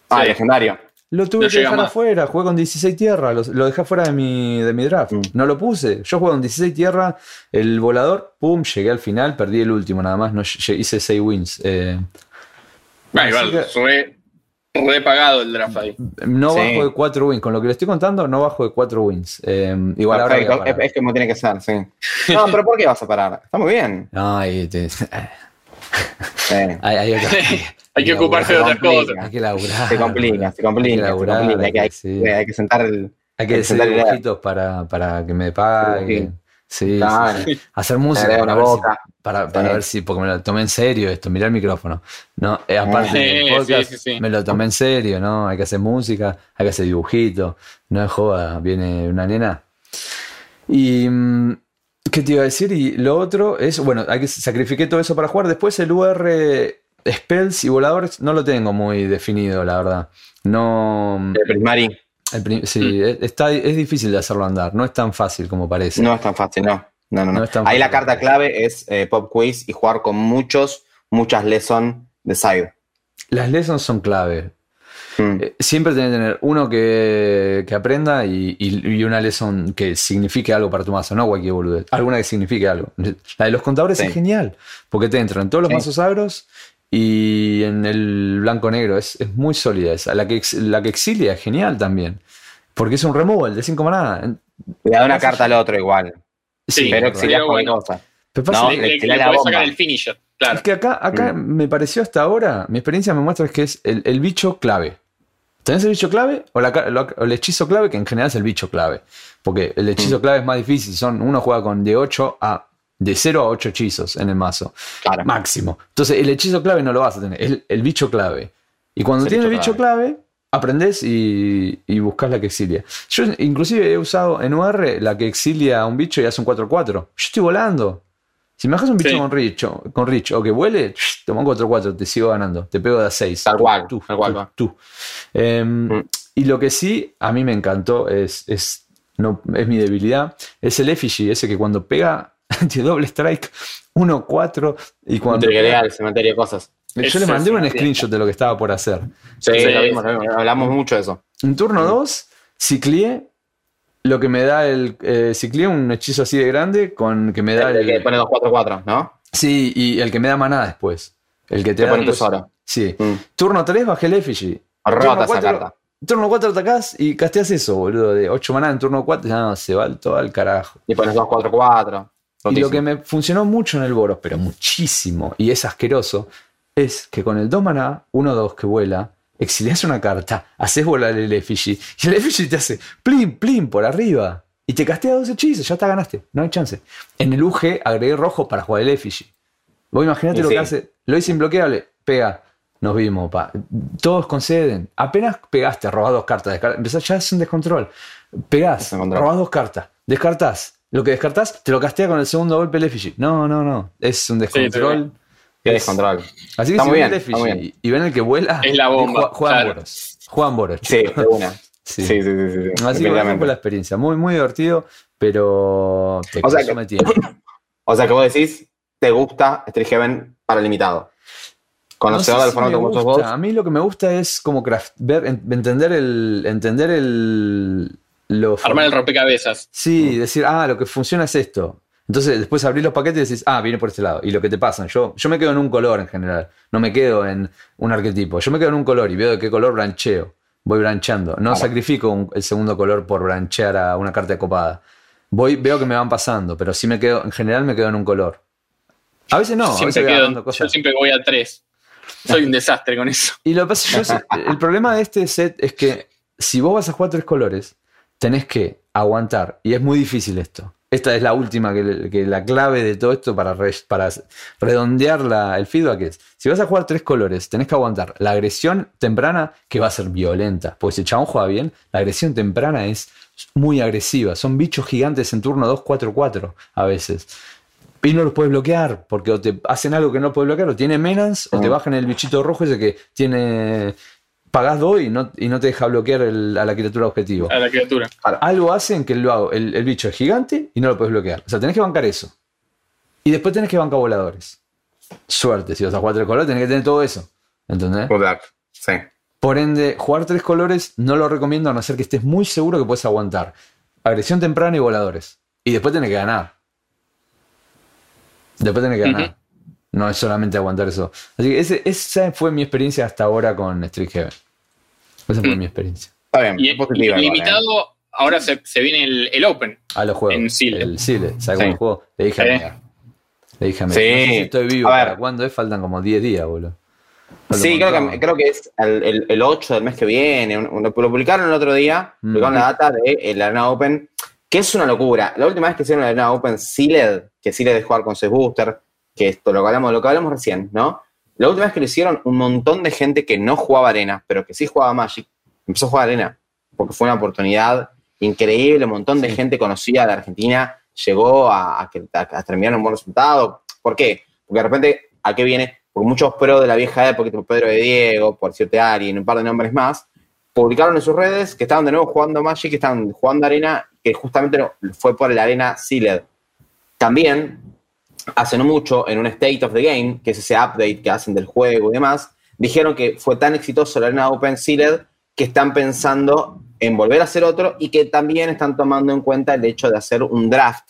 B: Ah,
C: Sí.
B: legendario.
A: Lo tuve
C: No
A: que dejar
C: más.
A: afuera, jugué con 16 tierra, lo, lo dejé afuera de mi, de mi draft.
B: Mm.
A: No lo puse. Yo jugué con 16 tierra, el volador, pum, llegué al final, perdí el último nada más, no, hice 6 wins. Eh,
C: Ah, igual,
A: que
C: re, re pagado el draft ahí.
A: no
B: Sí.
A: bajo de 4 wins, con lo que le estoy contando, no bajo de 4 wins. Eh, igual ahora
B: es, como tiene que ser, sí. No, pero ¿por qué vas a parar? Está muy bien.
A: Ay, te-
B: Sí.
A: hay, hay otra-
C: Hay que ocuparse de otras cosas.
A: Hay que laburar.
B: Se complica, se
A: Hay
B: complica,
A: que
B: se
A: laburar,
B: complica. Hay que, hay,
A: sí.
B: que- hay que sentar el.
A: Hay que hacer
B: sentar el dedo.
A: dibujitos para, para que me pague. Sí,
B: Claro.
A: sí, sí. Hacer música para,
B: una
A: ver si, para, para
B: Sí.
A: ver si, porque me lo tomé en serio esto, mirar el micrófono. No, Eh, aparte
C: Sí,
A: del
C: sí,
A: podcast,
C: sí, sí.
A: me lo tomé en serio, ¿no? Hay que hacer música, hay que hacer dibujitos, no es joda, viene una nena. Y mm, ¿qué te iba a decir? Y lo otro es, bueno, hay que sacrifiqué todo eso para jugar. Después el UR Spells y voladores no lo tengo muy definido, la verdad. No.
B: El Prismari
A: el prim- sí, es, está, es difícil de hacerlo andar, no es tan fácil como parece.
B: no es tan fácil, no. No, no, no. Ahí la carta clave es eh, Pop Quiz y jugar con muchos, muchas lessons de side.
A: Las lessons son clave.
B: Mm.
A: Eh, Siempre tenés que tener uno que, que aprenda y, y- y una lesson que signifique algo para tu mazo, no cualquier boludo. Alguna que signifique algo. La de los contadores
B: Sí.
A: es genial, porque te entra en todos los
B: Sí.
A: mazos agros y en el blanco-negro. Es, es muy sólida esa. La que, ex- la que exilia es genial también, porque es un removal de 5 maná.
B: Le da una carta al otro igual.
C: Sí,
B: pero cualquier
C: bueno.
B: cosa.
A: Pero pasa
B: No,
A: que-
C: Le,
B: le
C: le-
B: tirás
C: le
B: la bomba.
C: sacar el finisher, claro.
A: Es que acá, acá
B: Mm.
A: me pareció hasta ahora, mi experiencia me muestra que es el, el bicho clave. ¿Tenés el bicho clave o, la ca- lo- o el hechizo clave? Que en general es el bicho clave. Porque el hechizo
B: Mm.
A: clave es más difícil. Son, uno juega con de 8 a. de 0 a 8 hechizos en el mazo.
B: Claro.
A: Máximo. Entonces, el hechizo clave no lo vas a tener. Es el bicho clave. Y cuando
B: Es el
A: tienes el
B: bicho
A: bicho clave, aprendés y, y buscas la que exilia. Yo, inclusive, he usado en UR la que exilia a un bicho y hace un 4-4. Yo estoy volando. Si me bajas un bicho
C: Sí.
A: con Rich, o, con Rich o que vuele, toma un 4-4, te sigo ganando. Te pego de a 6.
B: Tal cual,
A: Tú,
B: tal cual
A: tú, tú. Em,
B: Mm.
A: Y lo que sí a mí me encantó es, es, no, es mi debilidad. Es el effigy, ese que cuando pega de doble strike 1-4 y cuando.
B: Cementerio, cementerio, cosas.
A: Yo le mandé un screenshot de lo que estaba por hacer.
B: Sí,
C: Sí.
B: lo vimos, lo vimos. Hablamos mucho de eso.
A: En turno 2, ciclié lo que me da el. Eh, ciclié un hechizo así de grande con que me da
B: El que
A: el.
B: pone 2-4-4, ¿no?
A: Sí, y el que me da maná después. El que te
B: Te
A: da
B: pone
A: después-
B: tesoro.
A: Sí.
B: Mm.
A: Turno 3 bajé el effigy.
B: Rota
A: Turno
B: esa
A: cuatro-
B: carta.
A: Turno 4 atacás y casteas eso, boludo. De 8 maná en turno 4, ya no, se va todo al carajo.
B: Y pones 2-4-4.
A: Y lo que me funcionó mucho en el Boros, pero muchísimo, y es asqueroso, es que con el 2 maná, 1-2 que vuela, exilias una carta, haces volar el effigy, y el effigy te hace plim, plim por arriba, y te castea dos hechizos, ya está, ganaste, no hay chance. En el UG agregué rojo para jugar el effigy. Vos imaginate
B: Y
A: lo
B: sí.
A: que hace, lo hice imbloqueable, pega, nos vimos, pa. Todos conceden. Apenas pegaste, robás dos cartas, descar- empezás ya es un descontrol. Pegás, robás dos cartas, descartás. Lo que descartás, te lo castea con el segundo golpe el effigy. No, no, no. Es un descontrol.
B: Qué
A: Es-
B: descontrol.
A: Así que
B: Está
A: si
B: muy
A: ven
B: bien, está muy bien.
A: y ven el que vuela,
C: Es la bomba,
A: juegan
C: claro.
A: boros. Juegan boros.
B: Sí, de una.
A: Sí.
B: Sí, sí, sí. sí, sí,
A: Así que fue la experiencia. Muy, muy divertido, pero te
B: O sea que-. O sea que vos decís, te gusta Street Heaven para limitado. Conocedor
A: No sé
B: del
A: si
B: formato sos
A: gusta.
B: vos.
A: A mí lo que me gusta es como craft, ver, en- entender el. Entender el. Lo
C: Armar el rompecabezas.
A: Sí, decir, ah, lo que funciona es esto. Entonces después abrís los paquetes y decís, ah, viene por este lado. Y lo que te pasa, yo, yo me quedo en un color en general, no me quedo en un arquetipo. Yo me quedo en un color y veo de qué color brancheo. Voy brancheando. No sacrifico un- el segundo color por branchear a una carta de copada. Voy, veo que me van pasando, pero sí me quedo, en general me quedo en un color. A veces no, a
C: siempre
A: voy agarrando
C: yo
A: cosas.
C: siempre voy a tres. Soy un desastre con eso.
A: Y lo que pasa, yo el problema de este set es que si vos vas a jugar tres colores, tenés que aguantar. Y es muy difícil esto. Esta es la última, que, que la clave de todo esto para, re- para redondear la- el feedback es, si vas a jugar tres colores, tenés que aguantar la agresión temprana que va a ser violenta. Porque si el chabón juega bien, la agresión temprana es muy agresiva. Son bichos gigantes en turno 2, 4, 4 a veces. Y no los puedes bloquear, porque o te hacen algo que no puedes bloquear, o tiene menas, o te bajan el bichito rojo ese que tiene. Pagás dos y no, y no te deja bloquear el- a la criatura objetivo.
C: A la criatura.
A: Algo hacen que lo hago, el, el bicho es gigante y no lo puedes bloquear. O sea, tenés que bancar eso. Y después tenés que bancar voladores. Suerte, si vas a jugar tres colores, tenés que tener todo eso. ¿Entendés?
B: Luck. Sí.
A: Por ende, jugar tres colores no lo recomiendo a no ser que estés muy seguro que puedes aguantar. Agresión temprana y voladores. Y después tenés que ganar. Después tenés que ganar. No es solamente aguantar eso. Así que ese- esa fue mi experiencia hasta ahora con Street Heaven. Esa fue
C: Mm.
A: mi experiencia.
B: Está bien.
C: Y,
B: positiva
C: y
B: igual, ¿eh?
C: limitado, ahora se, se viene el, el Open.
A: A los juegos.
C: En Sile.
A: El Sile. ¿Sabes
B: Sí.
A: cómo el juego? Le dije a. Mega. Le dije a Mega.
B: Sí.
A: No sé si estoy vivo.
B: A ver.
A: ¿Para cuándo es? Faltan como 10 días, boludo. Falta
B: Sí, creo que, creo que es el, el- el 8 del mes que viene. un- un- Lo publicaron el otro día,
A: Mm.
B: publicaron la data de la Arena Open, que es una locura. La última vez que hicieron la Arena Open Sealed, que Sealed es jugar con Sex Booster, que esto lo que hablamos, lo que hablamos recién, ¿no? La última vez que lo hicieron, un montón de gente que no jugaba Arena, pero que sí jugaba Magic, empezó a jugar Arena, porque fue una oportunidad increíble, un montón de gente conocida de Argentina llegó a, terminar un buen resultado. ¿Por qué? Porque de repente, ¿a qué viene? Porque muchos pros de la vieja época, tipo Pedro de Diego, por decirte alguien, un par de nombres más, publicaron en sus redes que estaban de nuevo jugando Magic, que estaban jugando Arena, que justamente fue por el Arena Sealed. También, hace no mucho, en un State of the Game, que es ese update que hacen del juego y demás, dijeron que fue tan exitoso la Arena Open Sealed que están pensando en volver a hacer otro y que también están tomando en cuenta el hecho de hacer un draft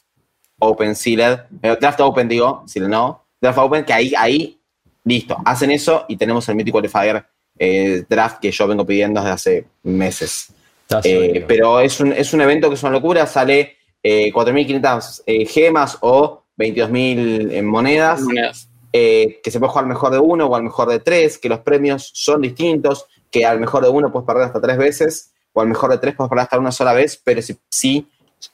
B: Open Sealed, eh, draft Open digo, Sealed no, draft Open, que ahí, ahí, listo, hacen eso y tenemos el Mythic Qualifier eh, draft que yo vengo pidiendo desde hace meses. Eh, pero es un, es un evento que es una locura, sale eh, 4.500 eh, gemas o 22.000 en monedas,
C: Monedas.
B: eh, que se puede jugar al mejor de uno o al mejor de tres, que los premios son distintos, que al mejor de uno puedes perder hasta tres veces, o al mejor de tres puedes perder hasta una sola vez, pero si, si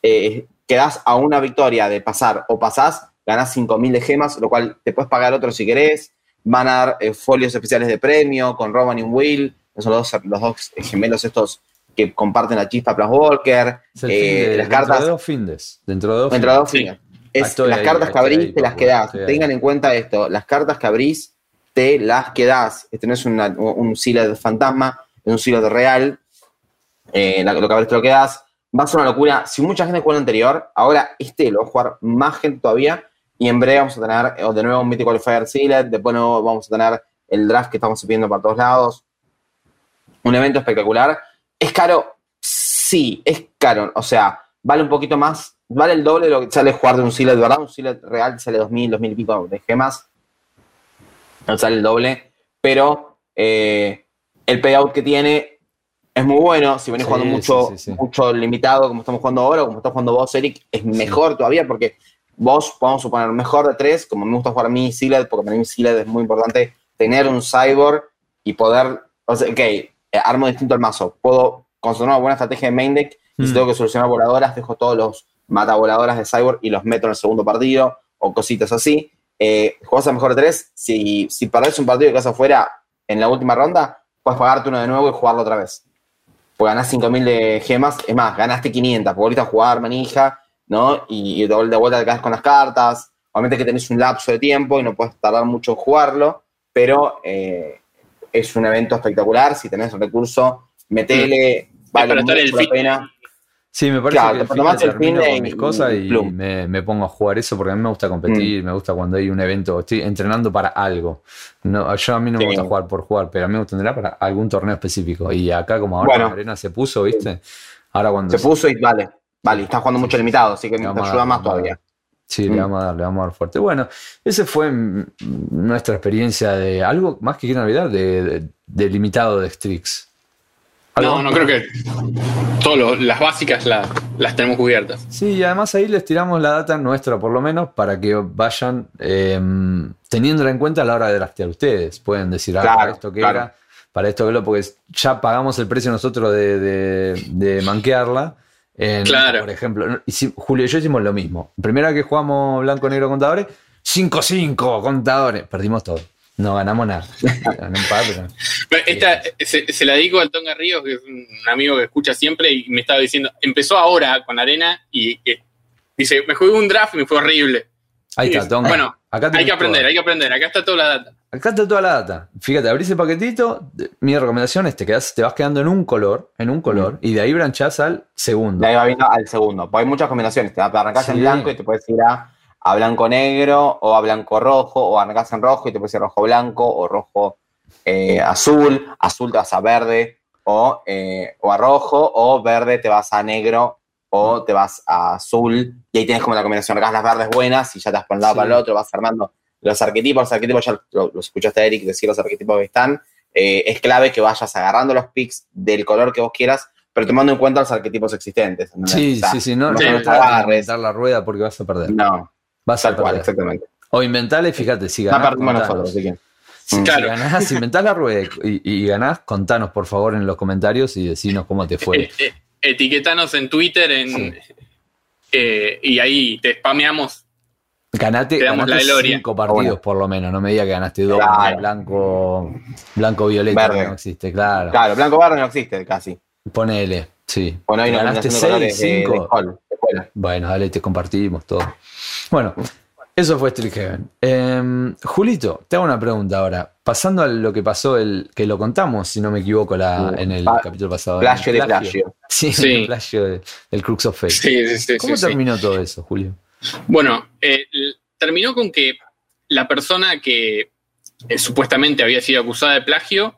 B: eh, quedas a una victoria de pasar o pasás, ganás 5.000 de gemas, lo cual te puedes pagar otro si querés, van a dar eh, folios especiales de premio con Roman y Will, que son los dos, los dos gemelos estos que comparten la chispa Plus Walker, eh,
A: de-
B: las
A: dentro
B: cartas
A: de dos findes. Dentro de dos
B: Dentro de dos
C: Sí.
B: Es,
A: Ah,
B: las
A: ahí,
B: cartas que abrís
A: ahí,
B: te las quedás. Tengan en cuenta esto. Las cartas que abrís te las quedás. Tenés una, un sealed fantasma, un sealed real. eh, lo que abrís te lo quedás. Va a ser una locura. Si mucha gente jugó el anterior, ahora este lo va a jugar más gente todavía. Y en breve vamos a tener eh, de nuevo un Mythic Qualifier Sealed. Después de nuevo vamos a tener el draft que estamos viendo para todos lados. Un evento espectacular. ¿Es caro? Sí, es caro. O sea, vale un poquito más. Vale el doble de lo que sale jugar de un de verdad. Un Sealed real sale 2.000, 2.000 y pico de gemas. No sale el doble. Pero eh, el payout que tiene es muy bueno. Si venís
A: Sí,
B: jugando mucho,
A: sí, sí, sí.
B: mucho limitado, como estamos jugando ahora, o como estás jugando vos, Eric, es mejor todavía porque vos, a suponer, mejor de tres, como me gusta jugar a mí Sealed, porque para mí Sealed es muy importante tener un cyborg y poder, o sea, ok, eh, armo distinto el mazo, puedo construir una buena estrategia de main deck y si
A: Mm.
B: tengo que solucionar voladoras, dejo todos los mataboladoras de cyborg y los meto en el segundo partido o cositas así. Eh, jugás a mejor de tres, si, si perdés un partido y quedas afuera en la última ronda, puedes pagarte uno de nuevo y jugarlo otra vez. Pues ganás 5.000 de gemas, es más, ganaste 500, porque volviste a jugar manija, ¿no? Y, y de vuelta te quedas con las cartas. Obviamente que tenés un lapso de tiempo y no puedes tardar mucho en jugarlo, pero eh, es un evento espectacular. Si tenés recurso, metele, vale mucho la pena.
A: Sí, me parece
B: Claro,
A: que el fin
B: tomás
A: de
B: el fin
A: termino
B: de-
A: con mis cosas y me, me pongo a jugar eso porque a mí me gusta competir, me gusta cuando hay un evento, estoy entrenando para algo. No, yo a mí no me gusta jugar por jugar, pero a mí me gusta para algún torneo específico. Y acá como ahora
B: Bueno.
A: la arena se puso, ¿viste? Ahora cuando
B: Se puso y vale, vale, estás jugando mucho limitado, así que te ayuda más todavía.
A: Sí, le
B: Mm.
A: vamos a dar, le vamos a dar fuerte. Bueno, esa fue mm, nuestra experiencia de algo más que quiero olvidar, de, de, de limitado de Strix. ¿Algo?
C: No, no creo que todas las básicas la- las tenemos cubiertas.
A: Sí, y además ahí les tiramos la data nuestra, por lo menos, para que vayan eh, teniéndola en cuenta a la hora de draftear ustedes. Pueden decir, ah,
B: Claro,
A: para esto que
B: claro.
A: era, para esto que lo, porque ya pagamos el precio nosotros de, de- de manquearla. En,
C: Claro.
A: Por ejemplo, Julio y yo hicimos lo mismo. Primera que jugamos blanco-negro contadores, 5-5 contadores. Perdimos todo. No ganamos nada. Un par, pero-
C: Pero Esta se, se la dedico al Tonga Ríos, que es un amigo que escucha siempre y me estaba diciendo, empezó ahora con Arena y eh, dice, me jugué un draft y me fue horrible.
A: Ahí
C: Y
A: está,
C: es-
A: Tonga.
C: Bueno,
A: Acá
C: hay que aprender,
A: todo.
C: hay que aprender. Acá está toda la data.
A: Acá está toda la data. Fíjate, abrís el paquetito. Mi recomendación es te, quedás, te vas quedando en un color, en un color, y de ahí branchás al segundo.
B: De ahí va viendo al segundo. Porque hay muchas combinaciones. Te arrancás
A: Sí.
B: en blanco y te puedes ir a, a blanco-negro o a blanco-rojo, o arrancás en rojo y te puedes ir a rojo-blanco o rojo-azul. azul te vas a verde o, eh, o a rojo, o verde te vas a negro o te vas a azul. Y ahí tienes como la combinación. Arrancás las verdes buenas y ya te vas por un lado
A: Sí.
B: para el otro, vas armando los arquetipos. Los arquetipos ya lo- los escuchaste a Eric decir los arquetipos que están. Eh, es clave que vayas agarrando los picks del color que vos quieras, pero tomando en cuenta los arquetipos existentes.
A: Sí,
B: O sea,
A: sí, sí. No,
B: no
A: no
B: te agarres.
A: la rueda porque vas a perder.
B: No,
A: Vas a
B: tal cual,
A: perder.
B: exactamente.
A: O inventale, fíjate, si ganás.
B: nosotros, así que.
A: Si,
B: Mm.
C: Claro.
A: ganás, inventás la rueda y, y ganás, contanos por favor en los comentarios y decinos cómo te fue.
C: Eh, eh, etiquetanos en Twitter en,
A: Sí.
C: eh, y ahí te spameamos.
A: Ganate,
C: Te damos
A: ganate
C: la gloria.
A: cinco partidos
B: Bueno.
A: por lo menos. No me digas que ganaste dos.
B: Claro.
A: Blanco, blanco violeta
B: Verde.
A: no existe, claro.
B: Claro, blanco verde no existe casi.
A: Ponele, sí.
B: Bueno, una
A: ganaste
B: combinación de
A: 6,
B: colores de, de
A: 5.
B: col, de escuela.
A: Bueno, dale, te compartimos todo. Bueno, eso fue Street Heaven. Em, Julito, te hago una pregunta ahora. Pasando a lo que pasó, el que lo contamos, si no me equivoco, la,
B: Sí.
A: en el
B: Pa-
A: capítulo pasado.
B: Plagio
A: el
B: de plagio.
A: Sí,
C: Sí.
A: el plagio de- del Crux of Fate.
C: Sí, sí, sí,
A: ¿Cómo
C: sí, sí.
A: terminó todo eso, Julio?
C: Bueno, eh, terminó con que la persona que eh, supuestamente había sido acusada de plagio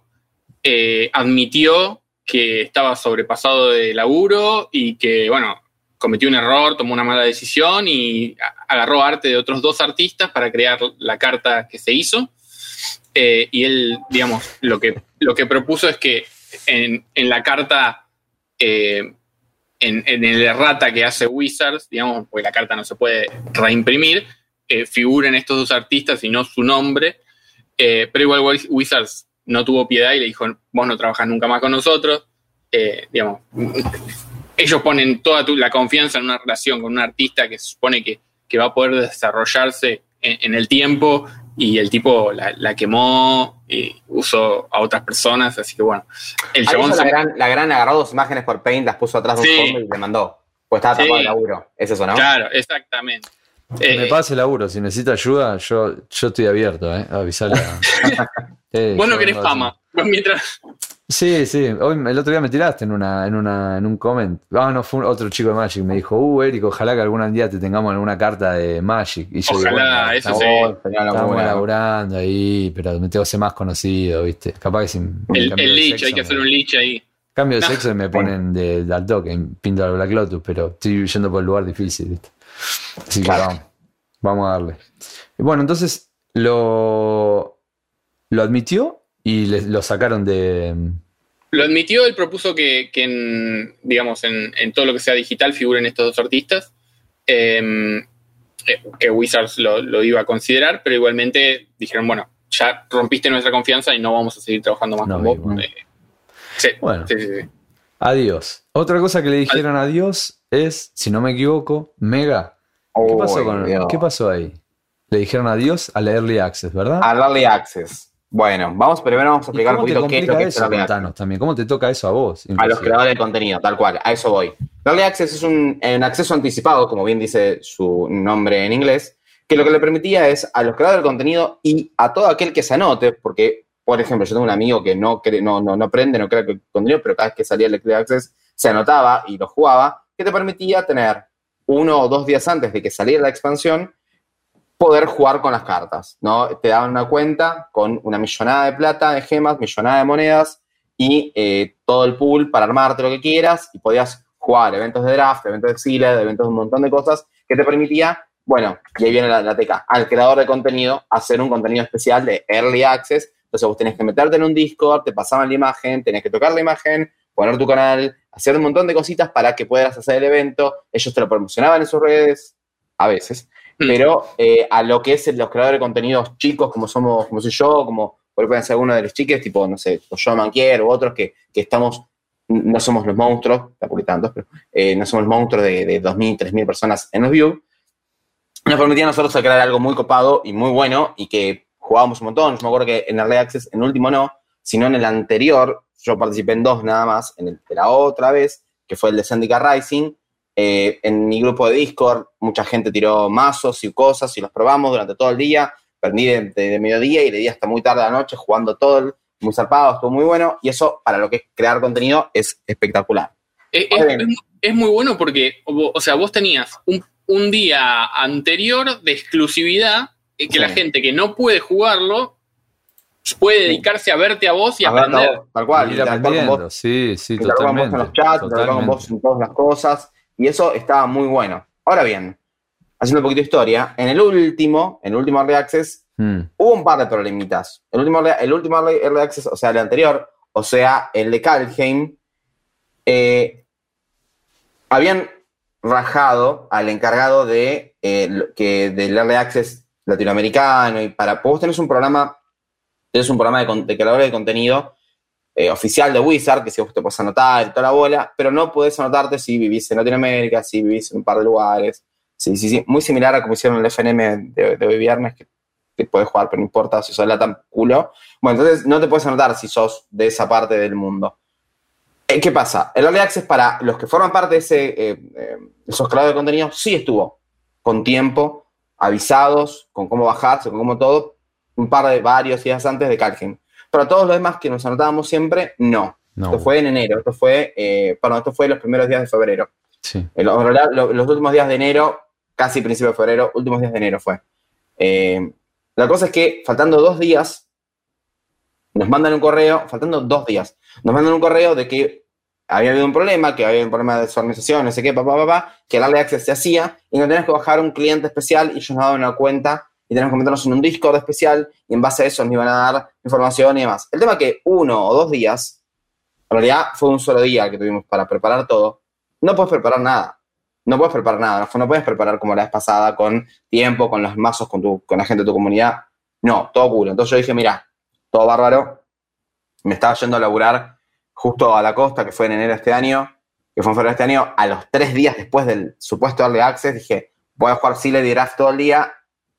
C: eh, admitió que estaba sobrepasado de laburo y que, bueno, cometió un error, tomó una mala decisión y agarró arte de otros dos artistas para crear la carta que se hizo. Eh, y él, digamos, lo que, lo que propuso es que en, en la carta, eh, en, en el errata que hace Wizards, digamos, porque la carta no se puede reimprimir, eh, figuren estos dos artistas y no su nombre. Pero igual Wiz- Wizards no tuvo piedad y le dijo, vos no trabajas nunca más con nosotros. Digamos, ellos ponen toda tu- la confianza en una relación con un artista que se supone que, que va a poder desarrollarse en, en el tiempo y el tipo la, la quemó y usó a otras personas, así que bueno, el chabón se-
B: la, gran, la gran agarró dos imágenes por Paint, las puso atrás de
C: Sí.
B: un fondo y le mandó. Pues estaba
C: Sí.
B: tapado el laburo. Es eso, ¿no?
C: Claro, exactamente.
A: Que me
C: Eh,
A: pase laburo, si necesita ayuda, yo, yo estoy abierto, ¿eh? Avisale a- Eh,
C: vos no querés fama. Vos mientras.
A: Sí, sí. Hoy, el otro día me tiraste en una, en una, en un comment. Ah, no, fue un- otro chico de Magic. Me dijo, uh, Eric, ojalá que algún día te tengamos en alguna carta de Magic. Y yo
C: Ojalá,
A: bueno,
C: eso
A: estamos,
C: sí.
A: Estamos
B: buena.
A: laburando ahí, pero me tengo que ser más conocido, ¿viste? Capaz que sin
C: El, el
A: sexo
C: hay que
A: me-
C: hacer un lich ahí.
A: Cambio de
C: No.
A: sexo y me ponen de, de al toque, pinto al Black Lotus, pero estoy yendo por el lugar difícil, ¿viste? Así que vamos, vamos a darle. Y bueno, entonces lo, lo admitió y le- lo sacaron de.
C: Lo admitió, él propuso que, que en, digamos, en, en todo lo que sea digital figuren estos dos artistas. Eh, eh, que Wizards lo, lo iba a considerar, pero igualmente dijeron, bueno, ya rompiste nuestra confianza y no vamos a seguir trabajando más
A: No,
C: con vos.
A: bueno.
C: Eh, sí,
A: Bueno.
C: sí, sí, sí.
A: Adiós. Otra cosa que le dijeron adiós es, si no me equivoco, Mega. ¿Qué pasó, con,
B: Dios.
A: ¿Qué pasó ahí? Le dijeron adiós a la Early Access, ¿verdad?
B: Al Early Access. Bueno, vamos primero vamos a
A: ¿Y
B: explicar un
A: cómo te
B: poquito qué es lo que es
A: eso?
B: el Early Access.
A: También. ¿Cómo te toca eso a vos?
B: A los creadores de contenido, tal cual, a eso voy. Early Access es un, un acceso anticipado, como bien dice su nombre en inglés, que lo que le permitía es a los creadores de contenido y a todo aquel que se anote, porque, por ejemplo, yo tengo un amigo que no, no, no, no aprende, no crea que el contenido, pero cada vez que salía el Early Access se anotaba y lo jugaba, que te permitía tener uno o dos días antes de que saliera la expansión, poder jugar con las cartas, ¿no? Te daban una cuenta con una millonada de plata, de gemas, millonada de monedas y eh, todo el pool para armarte lo que quieras y podías jugar eventos de draft, eventos de exilio, eventos de un montón de cosas que te permitía Bueno, y ahí viene la, la teca. Al creador de contenido, hacer un contenido especial de Early Access. Entonces vos tenés que meterte en un Discord, te pasaban la imagen, tenés que tocar la imagen, poner tu canal, hacer un montón de cositas para que puedas hacer el evento. Ellos te lo promocionaban en sus redes, a veces.
C: Mm.
B: Pero eh, a lo que es los creadores de contenidos chicos, como somos, como soy yo, como pueden ser algunos de los chiques, tipo, no sé, o yo Manquier u otros que, que estamos, no somos los monstruos, hay tantos, pero eh, no somos los monstruos de, de 2.000, 3.000 personas en los views, nos permitía a nosotros crear algo muy copado y muy bueno y que jugábamos un montón. Yo me acuerdo que en Early Access, en el último no, sino en el anterior, yo participé en dos nada más, en el de la otra vez, que fue el de Syndicate Rising. Eh, en mi grupo de Discord, mucha gente tiró mazos y cosas y los probamos durante todo el día. Prendí de, de- de mediodía y de día hasta muy tarde de la noche jugando todo, el- muy zarpado, estuvo muy bueno. Y eso, para lo que es crear contenido, es espectacular.
C: Es,
B: Ahora
C: es- es muy bueno porque, o sea, vos tenías un, un día anterior de exclusividad eh, que
B: Sí.
C: la gente que no puede jugarlo puede dedicarse a verte a vos y
B: A ver,
C: aprender.
B: tal- tal cual,
A: Ir
B: interactuar con vos
A: sí, sí,
B: con vos
A: totalmente.
B: en los chats, interactuar con vos
A: totalmente.
B: en todas las cosas, y eso estaba muy bueno. Ahora bien, haciendo un poquito de historia, en el último, en el último Early Access,
A: Mm,
B: hubo un par de problemitas. El último, el último Early Access, o sea, el anterior, o sea, el de Kalheim, eh, habían rajado al encargado de eh, que del Early Access latinoamericano y para vos tenés un programa tenés un programa de creadores de contenido eh, oficial de Wizard, que si vos te puedes anotar y toda la bola, pero no podés anotarte si vivís en Latinoamérica, si vivís en un par de lugares. Sí, sí, sí. Muy similar a como hicieron el FNM de, de hoy viernes, que, podés jugar, pero no importa si sos latan culo. Bueno, entonces no te puedes anotar si sos de esa parte del mundo. Eh, ¿Qué pasa? El Early Access para los que forman parte de ese, eh, eh, esos creadores de contenido sí estuvo con tiempo, avisados, con cómo bajarse, con cómo todo, un par de varios días antes de Calgen. Pero todos los demás que nos anotábamos siempre, no.
A: no,
B: Esto fue en enero, esto fue, eh, perdón, esto fue los primeros días de febrero.
A: sí.
B: Los últimos días de enero, casi principio de febrero, últimos días de enero fue. Eh, la cosa es que faltando dos días, nos mandan un correo, faltando dos días, nos mandan un correo de que había habido un problema, que había habido un problema de su organización, no sé qué, papá, papá, que el Early Access se hacía y nos teníamos que bajar un cliente especial y ellos nos daban una cuenta y teníamos que meternos en un Discord especial y en base a eso nos iban a dar información y demás. El tema es que uno o dos días, en realidad fue un solo día que tuvimos para preparar todo, no puedes preparar nada. No puedes preparar nada, no, puedes preparar como la vez pasada con tiempo, con los mazos, con, tu, con la gente de tu comunidad. No, todo culo. Entonces yo dije, mira, todo bárbaro. Me estaba yendo a laburar justo a la costa, que fue en enero de este año, que fue en febrero de este año. A los tres días después del supuesto Early Access, dije, voy a jugar Sealed y Draft todo el día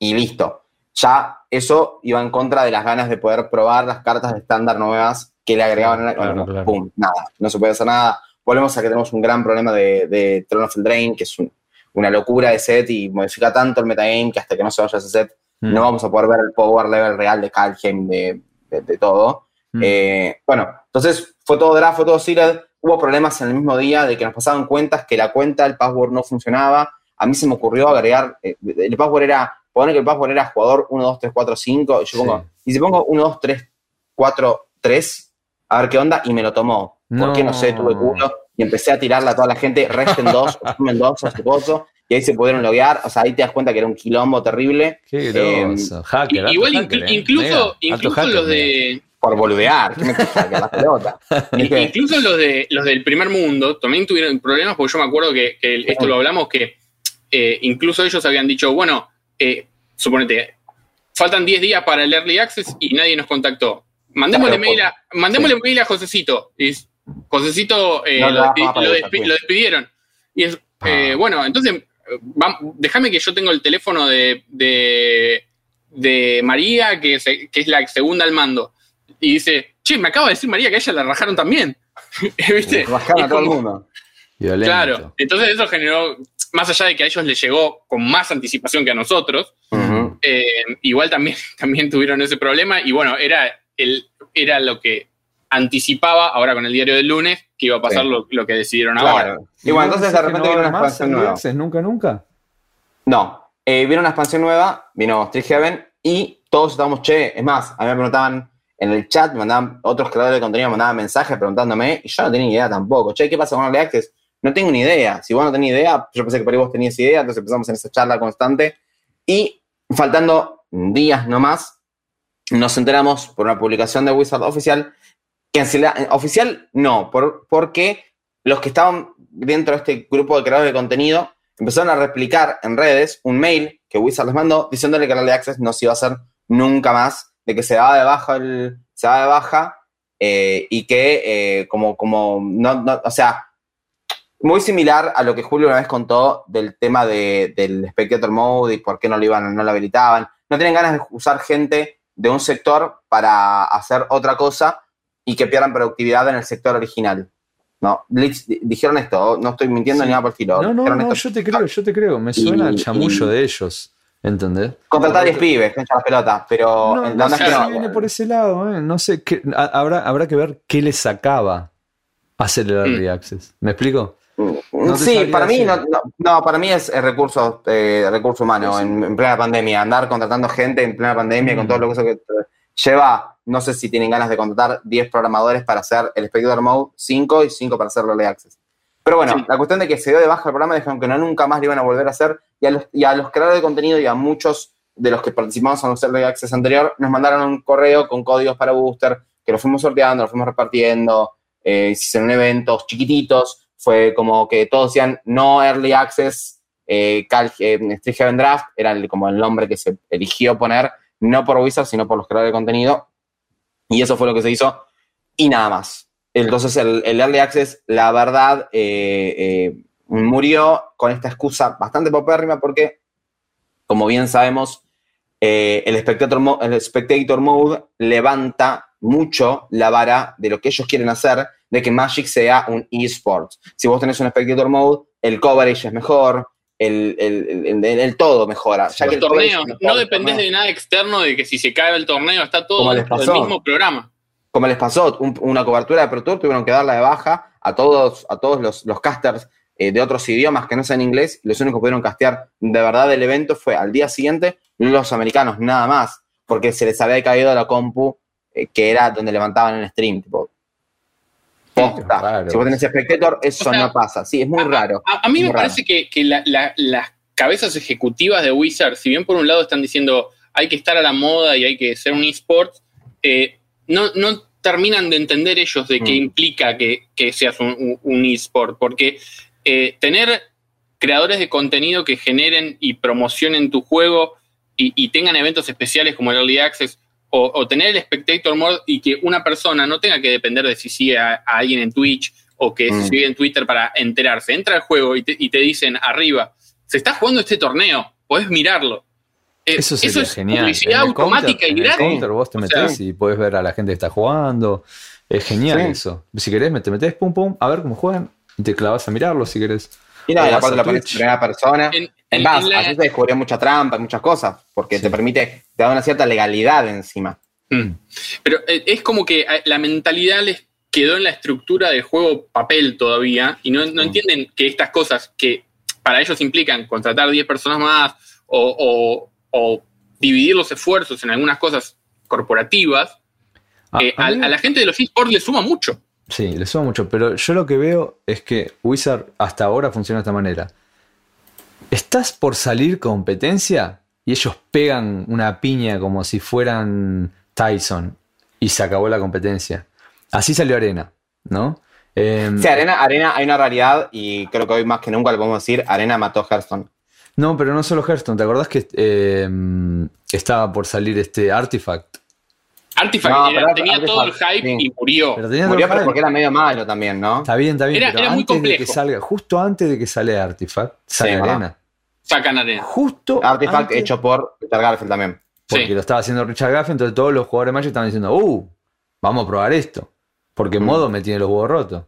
B: y listo. Ya eso iba en contra de las ganas de poder probar las cartas de estándar nuevas que le agregaban. a la-
A: Claro.
B: Pum, nada, no se puede hacer nada. Volvemos a que tenemos un gran problema de, de Throne of Eldraine, que es un- una locura de set y modifica tanto el metagame que hasta que no se vaya ese set
A: Mm,
B: no vamos a poder ver el power level real de Kalheim, de, de- de todo.
A: mm.
B: Eh, bueno, entonces fue todo draft, fue todo sealed. Hubo problemas en el mismo día de que nos pasaban cuentas que la cuenta, el password no funcionaba. A mí se me ocurrió agregar, eh, el password era, poner que el password era jugador 1, 2, 3, 4, 5. Y yo
A: Sí.
B: pongo, y si pongo 1, 2, 3, 4, 3, a ver qué onda, y me lo tomó. ¿Por qué? No sé,
A: No.
B: tuve culo. Y empecé a tirarla a toda la gente, resten dos, sumen dos, a coso, y ahí se pudieron loguear. O sea, ahí te das cuenta que era un quilombo terrible.
A: Qué
B: eh.
A: Hacker,
C: Igual
A: hacker, eh.
C: incluso,
A: alto
C: incluso
A: hacker,
C: los
A: mega.
C: de
B: por boludear. ¿Qué me la pelota.
C: Incluso los de los del primer mundo también tuvieron problemas porque yo me acuerdo que, que esto lo hablamos que eh, incluso ellos habían dicho bueno eh, suponete faltan 10 días para el early access y nadie nos contactó mandémosle
B: Claro,
C: mail a mandémosle mail a Josecito y Josecito eh,
B: No
C: lo, despi- lo
B: esa,
C: despi-
B: sí.
C: lo despidieron y es
A: Ah.
C: eh, bueno entonces déjame que yo tengo el teléfono de, de, de María que, se- que es la segunda al mando y dice che me acaba de decir María que a ella la rajaron también ¿Viste?
B: bajaron
C: Y
B: a todo el mundo.
A: Violento.
C: Claro, entonces eso generó, más allá de que a ellos les llegó con más anticipación que a nosotros, eh, igual también, también tuvieron ese problema y bueno, era, el, era lo que anticipaba ahora con el diario del lunes que iba a pasar
B: Sí.
C: lo, lo que decidieron ahora.
B: Claro. Y bueno, entonces de repente viene una expansión nueva.
A: Access, nunca, nunca.
B: No, eh, vino una expansión nueva, vino Street Heaven y todos estábamos, che, es más, a mí me preguntaban en el chat, me mandaban otros creadores de contenido, me mandaban mensajes preguntándome y yo no tenía ni idea tampoco. Che, ¿qué pasa con Early Access? No tengo ni idea. Si vos no tenés idea, yo pensé que por ahí vos tenías idea, entonces empezamos en esa charla constante Y faltando días nomás, nos enteramos por una publicación de Wizard oficial, realidad- eh, oficial no, por, porque los que estaban dentro de este grupo de creadores de contenido empezaron a replicar en redes un mail que Wizard les mandó diciéndole que el Early Access no se iba a hacer nunca más, de que se daba de baja el, se de baja eh, y que eh, como, como no, no- o sea, muy similar a lo que Julio una vez contó del tema de- del Spectator Mode y por qué no lo iban, no lo habilitaban. No tienen ganas de usar gente de un sector para hacer otra cosa y que pierdan productividad en el sector original. No, dijeron esto, no estoy mintiendo
A: Sí.
B: ni nada por el estilo.
A: No, no, no,
B: esto.
A: yo te creo, yo te creo. Me suena al
B: Y-
A: chamullo
B: y-
A: de ellos. ¿Entendés?
B: Contratar 10 pibes, que echan las pelotas, pero
A: No,
B: la
A: no
B: onda
A: sé
B: es que
A: si
B: no.
A: viene por ese lado, ¿eh? No sé, qué, ha- habrá, habrá que ver qué les sacaba hacer el Early Access. ¿Me explico? No
B: sí, para mí no, no, no, para mí es, es recurso, eh, recurso humano en, en plena pandemia. Andar contratando gente en plena pandemia con
A: Mm.
B: todo lo que eso que lleva. No sé si tienen ganas de contratar 10 programadores para hacer el Spectator Mode 5 y 5 para hacer Early Access. Pero bueno,
C: Sí.
B: la cuestión de que se dio de baja el programa dijeron que no nunca más lo iban a volver a hacer y a los, y a los creadores de contenido y a muchos de los que participamos en los Early Access anterior nos mandaron un correo con códigos para booster que los fuimos sorteando, los fuimos repartiendo, eh, hicieron eventos chiquititos, fue como que todos decían no Early Access, eh, Cal, eh, Draft, era el- como el nombre que se eligió poner, no por Wizard, sino por los creadores de contenido, y eso fue lo que se hizo, y nada más. Entonces el, Early Access, la verdad, eh, eh, murió con esta excusa bastante popérrima porque, como bien sabemos, el, spectator el Spectator Mode levanta mucho la vara de lo que ellos quieren hacer, de que Magic sea un eSports. Si vos tenés un Spectator Mode, el coverage es mejor, el, el- el- el- el todo mejora. Ya que el mejor,
C: no
B: el
C: dependés
B: torneo-
C: de nada externo de que si se cae el torneo está todo del
B: pasó.
C: mismo programa.
B: como les pasó, un- una cobertura de Pro Tour tuvieron que darla de baja a todos, a todos los, los casters eh, de otros idiomas que no sean inglés. Los únicos que pudieron castear de verdad el evento fue al día siguiente los americanos, nada más, porque se les había caído la compu eh, que era donde levantaban el stream. Tipo, posta. Si vos tenés Spectator, eso
C: O sea,
B: no pasa. Sí, es muy raro.
C: A, a mí me
B: raro.
C: parece que, que la- la- las cabezas ejecutivas de Wizard, si bien por un lado están diciendo hay que estar a la moda y hay que ser un eSport, eh, no, no terminan de entender ellos de qué
B: Mm.
C: implica que, que seas un, un- un eSport, porque eh, tener creadores de contenido que generen y promocionen tu juego y, y tengan eventos especiales como el Early Access, o, o tener el Spectator Mode y que una persona no tenga que depender de si sigue a, a alguien en Twitch o que
B: Mm.
C: sigue en Twitter para enterarse. Entra al juego y te, y te dicen arriba, se está jugando este torneo, podés mirarlo. Eh,
A: Eso sería
C: es
A: genial.
C: publicidad
A: En
C: automática
A: counter-
C: y
A: en el
C: gratis.
A: counter vos te
C: O
A: metés
C: sea-
A: y podés ver a la gente que está jugando. Es genial
B: Sí.
A: eso. Si querés, me- te metés, pum, pum, a ver cómo juegan. Y te clavas a mirarlo si querés.
B: Y nada,
A: O
B: y
A: vas
B: aparte
A: a
B: la en
A: Twitch.
B: primera persona.
C: En-
B: En
C: en la-
B: así se descubrió mucha trampa, muchas cosas, porque
A: Sí.
B: te permite, te da una cierta legalidad encima.
C: Mm. Pero eh, es como que eh, la mentalidad les quedó en la estructura del juego papel todavía y no, no
B: Mm.
C: entienden que estas cosas que para ellos implican contratar 10 personas más o, o- o dividir los esfuerzos en algunas cosas corporativas,
A: A-
C: eh,
A: a
C: a la gente de los esports le suma mucho.
A: Sí, le suma mucho, pero yo lo que veo es que Wizard hasta ahora funciona de esta manera. Estás por salir competencia y ellos pegan una piña como si fueran Tyson y se acabó la competencia. Así salió Arena, ¿no? Em,
B: Sí, Arena, Arena hay una realidad y creo que hoy más que nunca le podemos decir, Arena mató a Hearthstone.
A: No, pero no solo Hearthstone, ¿te acordás que em, estaba por salir este Artifact?
C: Artifact
B: No,
C: tenía todo el hype
B: sí.
C: y murió.
A: Pero tenía
B: Murió pero porque era medio malo también, ¿no?
A: Está bien, está bien,
C: Era-
A: pero
C: era muy
A: de que
C: complejo.
A: salga, justo antes de que sale Artifact, sale
B: Sí.
A: Arena.
C: Sacan arena.
A: Justo
B: Artifact
A: antes-
B: hecho por Peter Garfield también.
A: Porque
C: Sí.
A: lo estaba haciendo Richard Gaff, entonces todos los jugadores de Magic estaban diciendo, uh, vamos a probar esto. Porque
B: Mm.
A: modo me tiene los huevos rotos.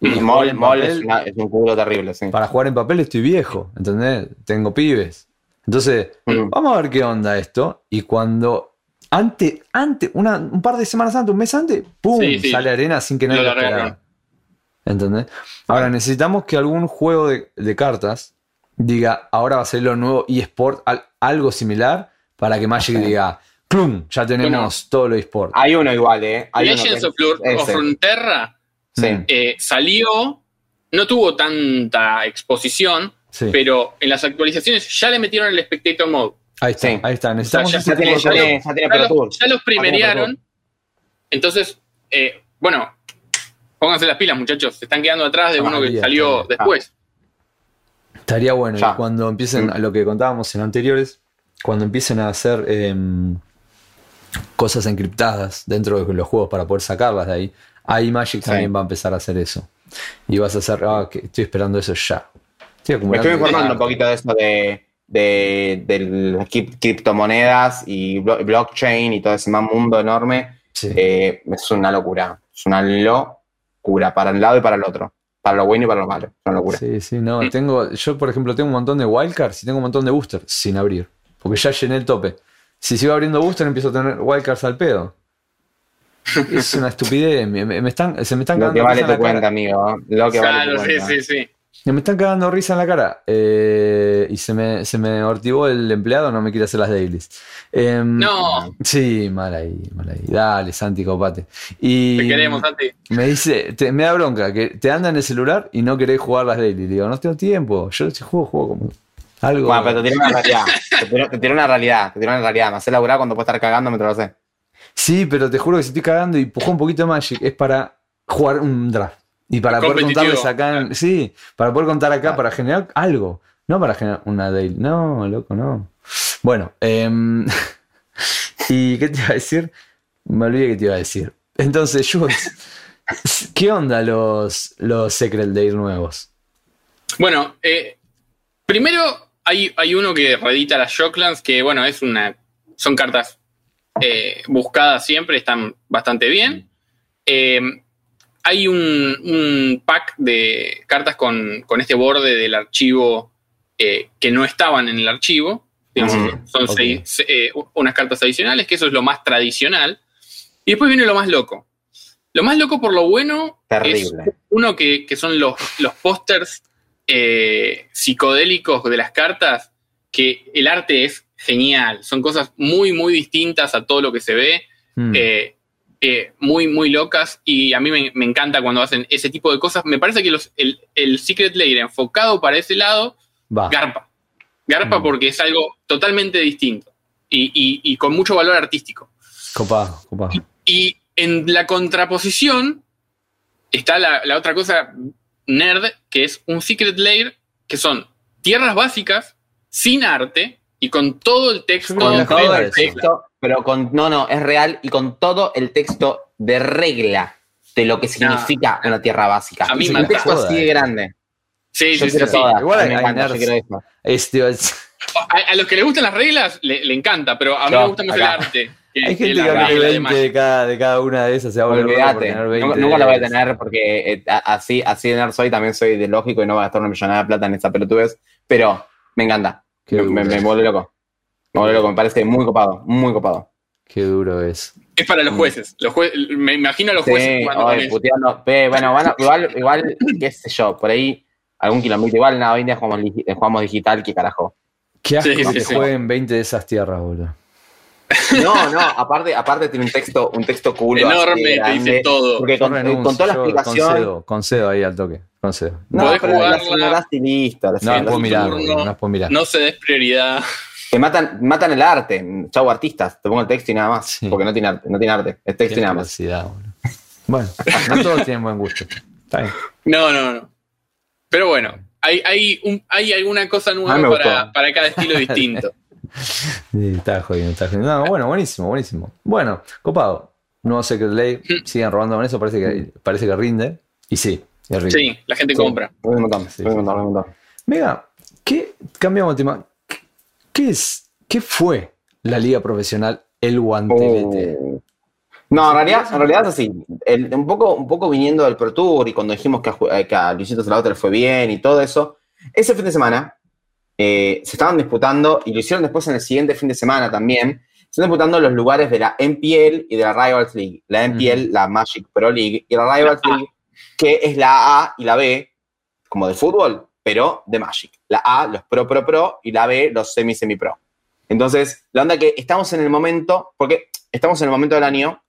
B: Y
A: jugar
B: Mol,
A: en
B: Mol
A: papel-
B: es, una- es un culo terrible, sí.
A: Para jugar en papel estoy viejo, ¿entendés? Tengo pibes. Entonces,
B: Mm.
A: vamos a ver qué onda esto. Y cuando, antes, antes, una, un par de semanas antes, un mes antes, ¡pum!
C: Sí, sí.
A: sale arena sin que nadie
C: Lo
A: lo esperara.
C: largaron.
A: ¿Entendés? Ahora, necesitamos que algún juego de, de cartas diga, ahora va a ser lo nuevo eSport, al- algo similar, para que Magic diga, ¡clum! Ya tenemos todo lo eSport.
B: Hay uno igual, ¿eh? Hay uno que
C: Legends
B: es
C: of, Frontera
B: Sí.
C: Eh, salió, no tuvo tanta exposición,
A: Sí.
C: pero en las actualizaciones ya le metieron el Spectator Mode.
A: Ahí está,
B: Sí.
A: ahí está. Necesitamos
C: ya
A: ese
B: Ya tiene,
A: tipo
B: ya
A: de cosas.
B: tiene, ya tiene
C: Ya
B: Pro
C: los, ya los.
B: Pro
C: Entonces, eh, bueno, pónganse las pilas, muchachos. Se están quedando atrás de
A: Ah,
C: uno que
A: bien,
C: salió
A: bien.
C: después.
A: Estaría bueno y
B: Ya.
A: cuando empiecen
B: Mm.
A: a lo que contábamos en anteriores, cuando empiecen a hacer em, cosas encriptadas dentro de los juegos para poder sacarlas de ahí, ahí Magic
B: Sí.
A: también va a empezar a hacer eso. Y vas a hacer, ah, que estoy esperando eso ya. Estoy
B: Me estoy informando un poquito de eso de, de, de criptomonedas y blo- blockchain y todo ese mundo enorme.
A: Sí.
B: Eh, es una locura. Es una locura para un lado y para el otro. Para lo bueno y para lo malo. Es una locura.
A: Sí, sí, no. Tengo, yo, por ejemplo, tengo un montón de wildcards y tengo un montón de boosters sin abrir. Porque ya llené el tope. Si sigo abriendo booster, empiezo a tener wildcards al pedo. Es una estupidez. Me, me- están, se me están
B: Lo que
A: cagando
B: vale tu
A: cara.
B: cuenta, amigo. Lo que vale
C: Claro,
B: tu
C: sí,
B: cuenta.
C: sí, sí.
A: Me están cagando risa en la cara. Eh, y se me, se me ortivó el empleado, no me quiere hacer las dailies. Em,
C: No,
A: Sí, mal ahí, mal ahí. Dale, Santi, copate. Y
C: te queremos, Santi.
A: me dice, te- me da bronca, que te anda en el celular y no querés jugar las dailies. Digo, no tengo tiempo. Yo si juego, juego como algo.
B: Bueno, pero te tiró una realidad. Te tiró, te tiró una realidad. Te tiró una realidad. Me hace laburar cuando puedo estar cagando mientras lo sé.
A: Sí, pero te juro que si estoy cagando y empujó un poquito de Magic es para jugar un draft. Y para poder contarles acá, en- sí, para poder contar acá, para generar algo. No para generar una daily. No, loco, no. Bueno, em, ¿y qué te iba a decir? Me olvidé que te iba a decir. Entonces, Jules, ¿qué onda los, los Secret Day nuevos?
C: Bueno, eh, primero hay, hay uno que reedita las Shocklands, que bueno, es una. Son cartas eh, buscadas siempre, están bastante bien. Eh, hay un, un pack de cartas con, con este borde del archivo eh, que no estaban en el archivo. Digamos. Son seis- se- eh, unas cartas adicionales, que eso es lo más tradicional. Y después viene lo más loco. Lo más loco por lo bueno es uno que, que son los, los pósters eh, psicodélicos de las cartas, que el arte es genial. Son cosas muy, muy distintas a todo lo que se ve.
A: Hmm,
C: eh, eh, muy, muy locas. Y a mí me, me encanta cuando hacen ese tipo de cosas. Me parece que los, el, el Secret Lair enfocado para ese lado,
A: va.
C: garpa. Garpa
A: Mm.
C: porque es algo totalmente distinto y, y- y con mucho valor artístico.
A: Copado, copado.
C: Y en la contraposición está la, la otra cosa nerd, que es un Secret Lair, que son tierras básicas, sin arte y con todo el texto.
A: Que
B: Con todo el texto, pero con. No, no, es real y con todo el texto de regla de lo que significa una tierra básica.
C: A mí
B: Es
C: me
B: un texto así de grande.
C: Sí,
B: Yo
C: sí, sí,
B: quiero
C: sí.
B: todas.
A: Igual
B: a mí me
A: hay
B: encanta, yo
A: nerds.
B: quiero eso.
A: Este, es-
C: A, a los que les gustan las reglas, le, le encanta, pero a mí
B: No,
C: me gusta más
B: acá.
C: el arte. que-
A: hay
C: que
A: gente que abre
C: regla de
A: 20
C: Magic.
A: de cada, de cada una de esas. Se va a
B: Olvídate,
A: tener
B: nunca,
A: 20
B: nunca la voy a tener porque eh, así, así de nerd soy, también soy de lógico y no voy a gastar una millonada de plata en esa pelotudez, pero me encanta, me, me, me vuelve loco, me vuelve loco, me parece muy copado, muy copado.
A: Qué duro es.
C: Es para los jueces. Los jue- me imagino a los jueces
B: Sí,
C: eso.
B: puteando, pe, bueno, bueno, igual, igual, qué sé yo, por ahí algún kilómetro, igual nada, hoy en día jugamos, jugamos digital, qué carajo.
A: Qué asco
C: Sí, sí,
A: que
C: sí.
A: jueguen 20 de esas tierras, boludo.
B: No, no, aparte, aparte tiene un texto, un texto cool. así
C: Enorme, te dice todo.
B: Porque con,
A: Yo renuncio,
B: con toda la explicación.
A: Concedo, concedo ahí al toque. Concedo.
B: No,
C: Podés
B: pero la
C: jugarla.
B: y listo. la
A: No las puedo mirar,
C: turno.
A: boludo, no las puedo mirar.
C: No se des prioridad.
B: Que matan, matan el arte. Chau, artistas. Te pongo el texto y nada más.
A: Sí.
B: Porque no tiene arte. No tiene arte. Es texto
A: Qué
B: y nada más.
A: Bueno, no todos tienen buen gusto. Está bien.
C: No, no, no. Pero bueno, hay, hay, un- hay alguna cosa nueva para cada estilo distinto.
A: Sí, jodiendo, jodiendo. No, bueno, buenísimo, buenísimo. Bueno, copado. Nuevo Secret Ley. Siguen robando con eso, parece que, parece que rinde. Y sí, es rinde.
C: Sí, la gente
B: Sí,
C: compra.
B: voy montón,
A: Sí,
B: voy montón.
A: Mega, ¿qué, cambiamos de tema. ¿Qué, qué es, qué fue la liga profesional El Guantelete?
B: Oh. No, en realidad, en realidad es así. El- un, poco, un poco viniendo del Pro Tour y cuando dijimos que a, eh, que a Luisito Salvato le fue bien y todo eso, ese fin de semana eh, se estaban disputando, y lo hicieron después en el siguiente fin de semana también, se están disputando los lugares de la MPL y de la Rivals League. La MPL, la Magic Pro League, y la Rivals
C: La A.
B: League, que es la A y la B, como de fútbol, pero de Magic. La A, los Pro Pro Pro, y la B, los Semi Semi Pro. Entonces, la onda que estamos en el momento, porque estamos en el momento del año,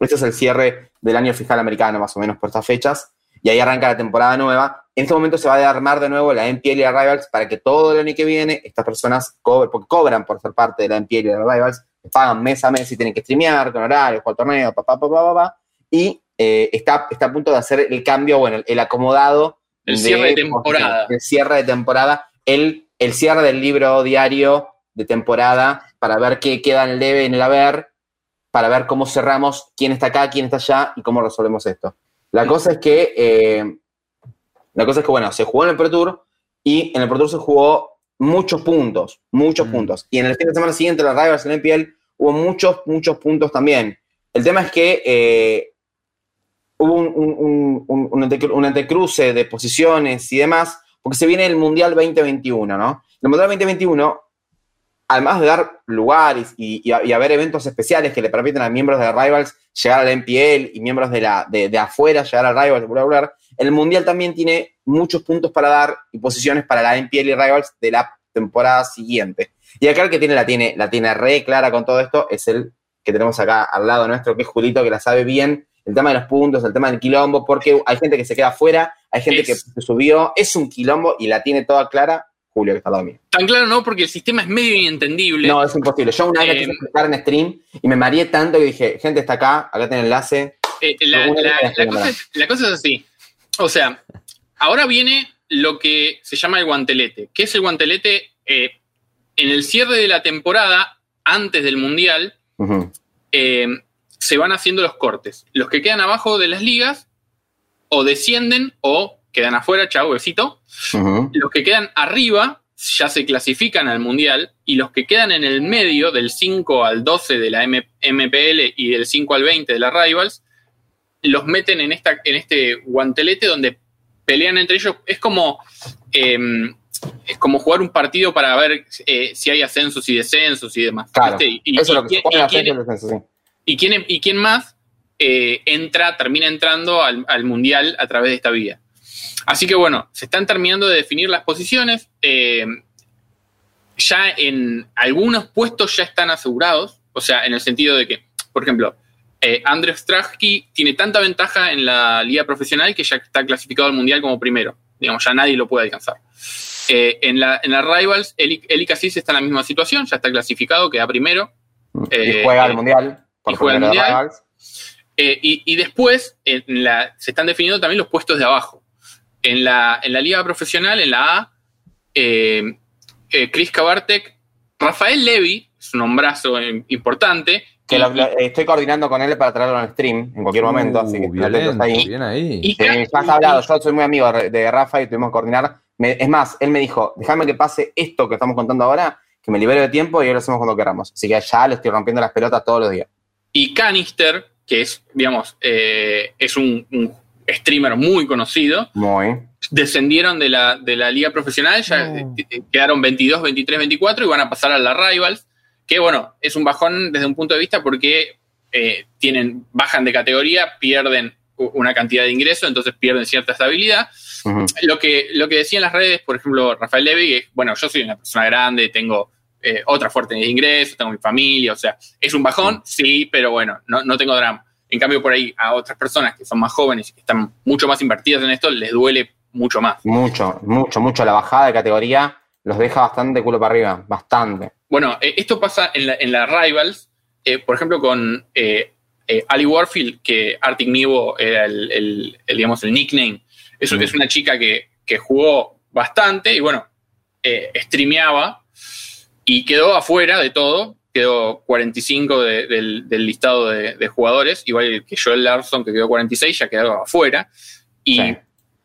B: este es el cierre del año fiscal americano, más o menos por estas fechas, y ahí arranca la temporada nueva, en este momento se va a armar de nuevo la NPL y la Rivals para que todo el año que viene estas personas cobren, porque cobran por ser parte de la NPL y la Rivals, pagan mes a mes y tienen que streamear con horarios, con torneos, papá, papá, papá, y eh, está, está a punto de hacer el cambio, bueno, el, acomodado.
C: El cierre de temporada.
B: El cierre de temporada, el, el cierre del libro diario de temporada para ver qué queda en el debe, en el haber, para ver cómo cerramos, quién está acá, quién está allá y cómo resolvemos esto. La cosa es que, eh, la cosa es que, bueno, se jugó en el Pro Tour y en el Pro Tour se jugó muchos puntos, muchos
A: Mm.
B: puntos. Y en el fin de semana siguiente, la Rivals en el NPL, hubo muchos, muchos puntos también. El tema es que eh, hubo un, un, un, un, un antecruce de posiciones y demás, porque se viene el Mundial 2021, ¿no? El Mundial 2021, además de dar lugares y, y, y haber eventos especiales que le permiten a miembros de Rivals llegar a la NPL y miembros de, la, de, de afuera llegar a Rivals, bla, bla, bla, el Mundial también tiene muchos puntos para dar y posiciones para la NPL y Rivals de la temporada siguiente. Y acá el que tiene la tiene, la tiene re clara con todo esto es el que tenemos acá al lado nuestro, que es Julito, que la sabe bien, el tema de los puntos, el tema del quilombo, porque hay gente que se queda afuera, hay gente
C: Es-
B: que se subió, es un quilombo y la tiene toda clara Julio, que está al lado mío.
C: Tan claro no, porque el sistema es medio inentendible.
B: No, es imposible. Yo una vez
C: Eh,
B: quise explicar en stream y me mareé tanto que dije, gente está acá, acá tiene el enlace.
C: Eh, la,
B: Alguna
C: la-
B: vez
C: cosa es, la cosa es así. O sea, ahora viene lo que se llama el guantelete. ¿Qué es el guantelete? Eh, en el cierre de la temporada, antes del Mundial, eh, se van haciendo los cortes. Los que quedan abajo de las ligas o descienden o quedan afuera, chau, besito. Los que quedan arriba ya se clasifican al Mundial y los que quedan en el medio, del 5 al 12 de la M- MPL y del 5 al 20 de la Rivals, los meten en, esta, en este guantelete donde pelean entre ellos. Es como, eh, es como jugar un partido para ver eh, si hay ascensos y descensos y demás.
B: Claro.
C: ¿viste? Y,
B: Eso es lo que
C: y-
B: se
C: quién-
B: descenso, sí.
C: y quién, y quién más eh, entra, termina entrando al, al Mundial a través de esta vía. Así que bueno, se están terminando de definir las posiciones. eh, ya en algunos puestos ya están asegurados, o sea, en el sentido de que, por ejemplo, eh, Strachki tiene tanta ventaja en la liga profesional que ya está clasificado al Mundial como primero. Digamos, ya nadie lo puede alcanzar. Eh, en, la, en la Rivals, Eli, Eli Cassis está en la misma situación, ya está clasificado, queda primero. Eh,
B: y juega al mundial. por
C: y juega al Mundial.
B: Rivals.
C: Y, y después la- se están definiendo también los puestos de abajo. En la, en la liga profesional, en la A, eh, eh, Chris Kabartek, Rafael Levy, es un hombrazo eh, importante.
B: Que
C: y-
B: lo- lo- estoy coordinando con él para traerlo en stream en cualquier momento, así que
A: Uh, violento,
B: ahí.
A: bien ahí.
C: y-
B: Sí, ya está hablado, yo soy muy amigo de Rafa y tuvimos que coordinar. Me- es más, él me dijo, déjame que pase esto que estamos contando ahora, que me libere de tiempo y ahí lo hacemos cuando queramos. Así que ya le estoy rompiendo las pelotas todos los días.
C: y Canister, que es, digamos, eh, es un, un streamer muy conocido,
B: Muy.
C: descendieron de la, de la liga profesional, ya
A: No.
C: eh, quedaron 22, 23, 24 y van a pasar a la Rivals, que bueno, es un bajón desde un punto de vista porque eh, tienen, bajan de categoría, pierden una cantidad de ingresos, entonces pierden cierta estabilidad. Lo que, lo que decía en las redes, por ejemplo, Rafael Levy, es, bueno, yo soy una persona grande, tengo eh, otra fuerte de ingresos, tengo mi familia, o sea, es un bajón, sí, pero bueno, no, no tengo drama. En cambio, por ahí a otras personas que son más jóvenes y que están mucho más invertidas en esto, les duele mucho más.
B: Mucho, mucho, mucho. La bajada de categoría los deja bastante culo para arriba, bastante.
C: Bueno, eh, esto pasa en la, en la Rivals, eh, por ejemplo, con eh, eh, Ali Warfield, que Arctic Nivo era el, el- el, digamos, el nickname. Es,
B: Mm.
C: es una chica que, que jugó bastante y, bueno, eh, streameaba y quedó afuera de todo. Quedó 45 de- del, del listado de, de jugadores, igual que Joel Larson, que quedó 46, ya quedó afuera. Y,
B: Sí.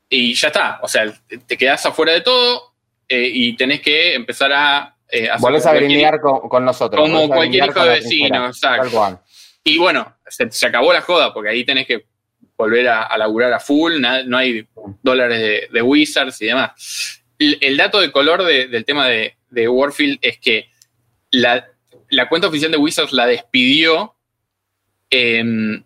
C: y ya está. O sea, te- quedás afuera de todo eh, y tenés que empezar a. eh, hacer
B: Volvés a grindear con, con nosotros.
C: Como cualquier hijo de vecino, exacto. Y bueno, se, se acabó la joda, porque ahí tenés que volver a, a laburar a full, na- no hay dólares de, de Wizards y demás. El, el dato de color de- del tema de, de Warfield es que la, la cuenta oficial de Wizards la despidió, em,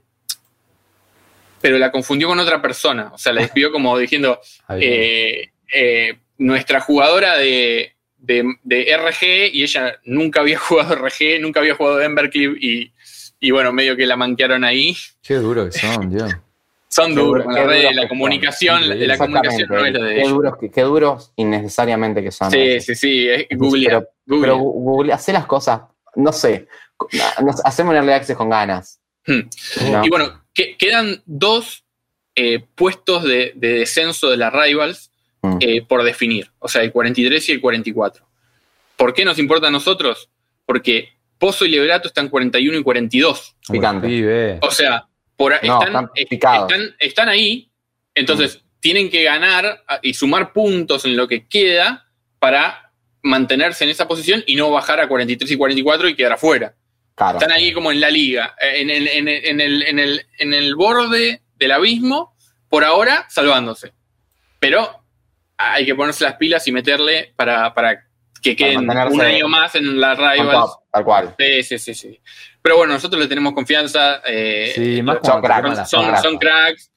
C: pero la confundió con otra persona. O sea, la despidió como diciendo, eh, eh, nuestra jugadora de, de, de RG y ella nunca había jugado RG, nunca había jugado Embercliff y, y bueno, medio que la manquearon ahí.
A: Qué duro que son, Dios.
C: Son duros.
B: duro,
C: La, red, la comunicación,
A: son.
C: la comunicación no es lo de
B: qué
C: ellos.
B: duros, qué, qué duros innecesariamente que son.
C: Sí, sí, sí. es- Google.
B: Pero,
C: Google.
B: pero Google, hace las cosas, no sé, hacemos un early access con ganas.
C: Hmm.
B: ¿no?
C: Y bueno, que- quedan dos eh, puestos de, de descenso de las Rivals
B: Mm.
C: eh, por definir, o sea, el 43 y el 44. ¿Por qué nos importa a nosotros? Porque Pozo y Liberato están 41 y 42.
B: Picante.
C: O sea, por,
B: No,
C: están,
B: están
C: eh, están, están ahí, entonces tienen que ganar y sumar puntos en lo que queda para mantenerse en esa posición y no bajar a 43 y 44 y quedar afuera.
B: Claro.
C: Están ahí como en la liga, en el, en el, en el, en el, en el borde del abismo, por ahora salvándose. Pero hay que ponerse las pilas y meterle para, para que queden un año más en la Rivals.
B: top, tal cual.
C: Sí, sí, sí, sí. Pero bueno, nosotros le tenemos confianza. eh,
A: Sí, más
B: son cracks,
C: son cracks.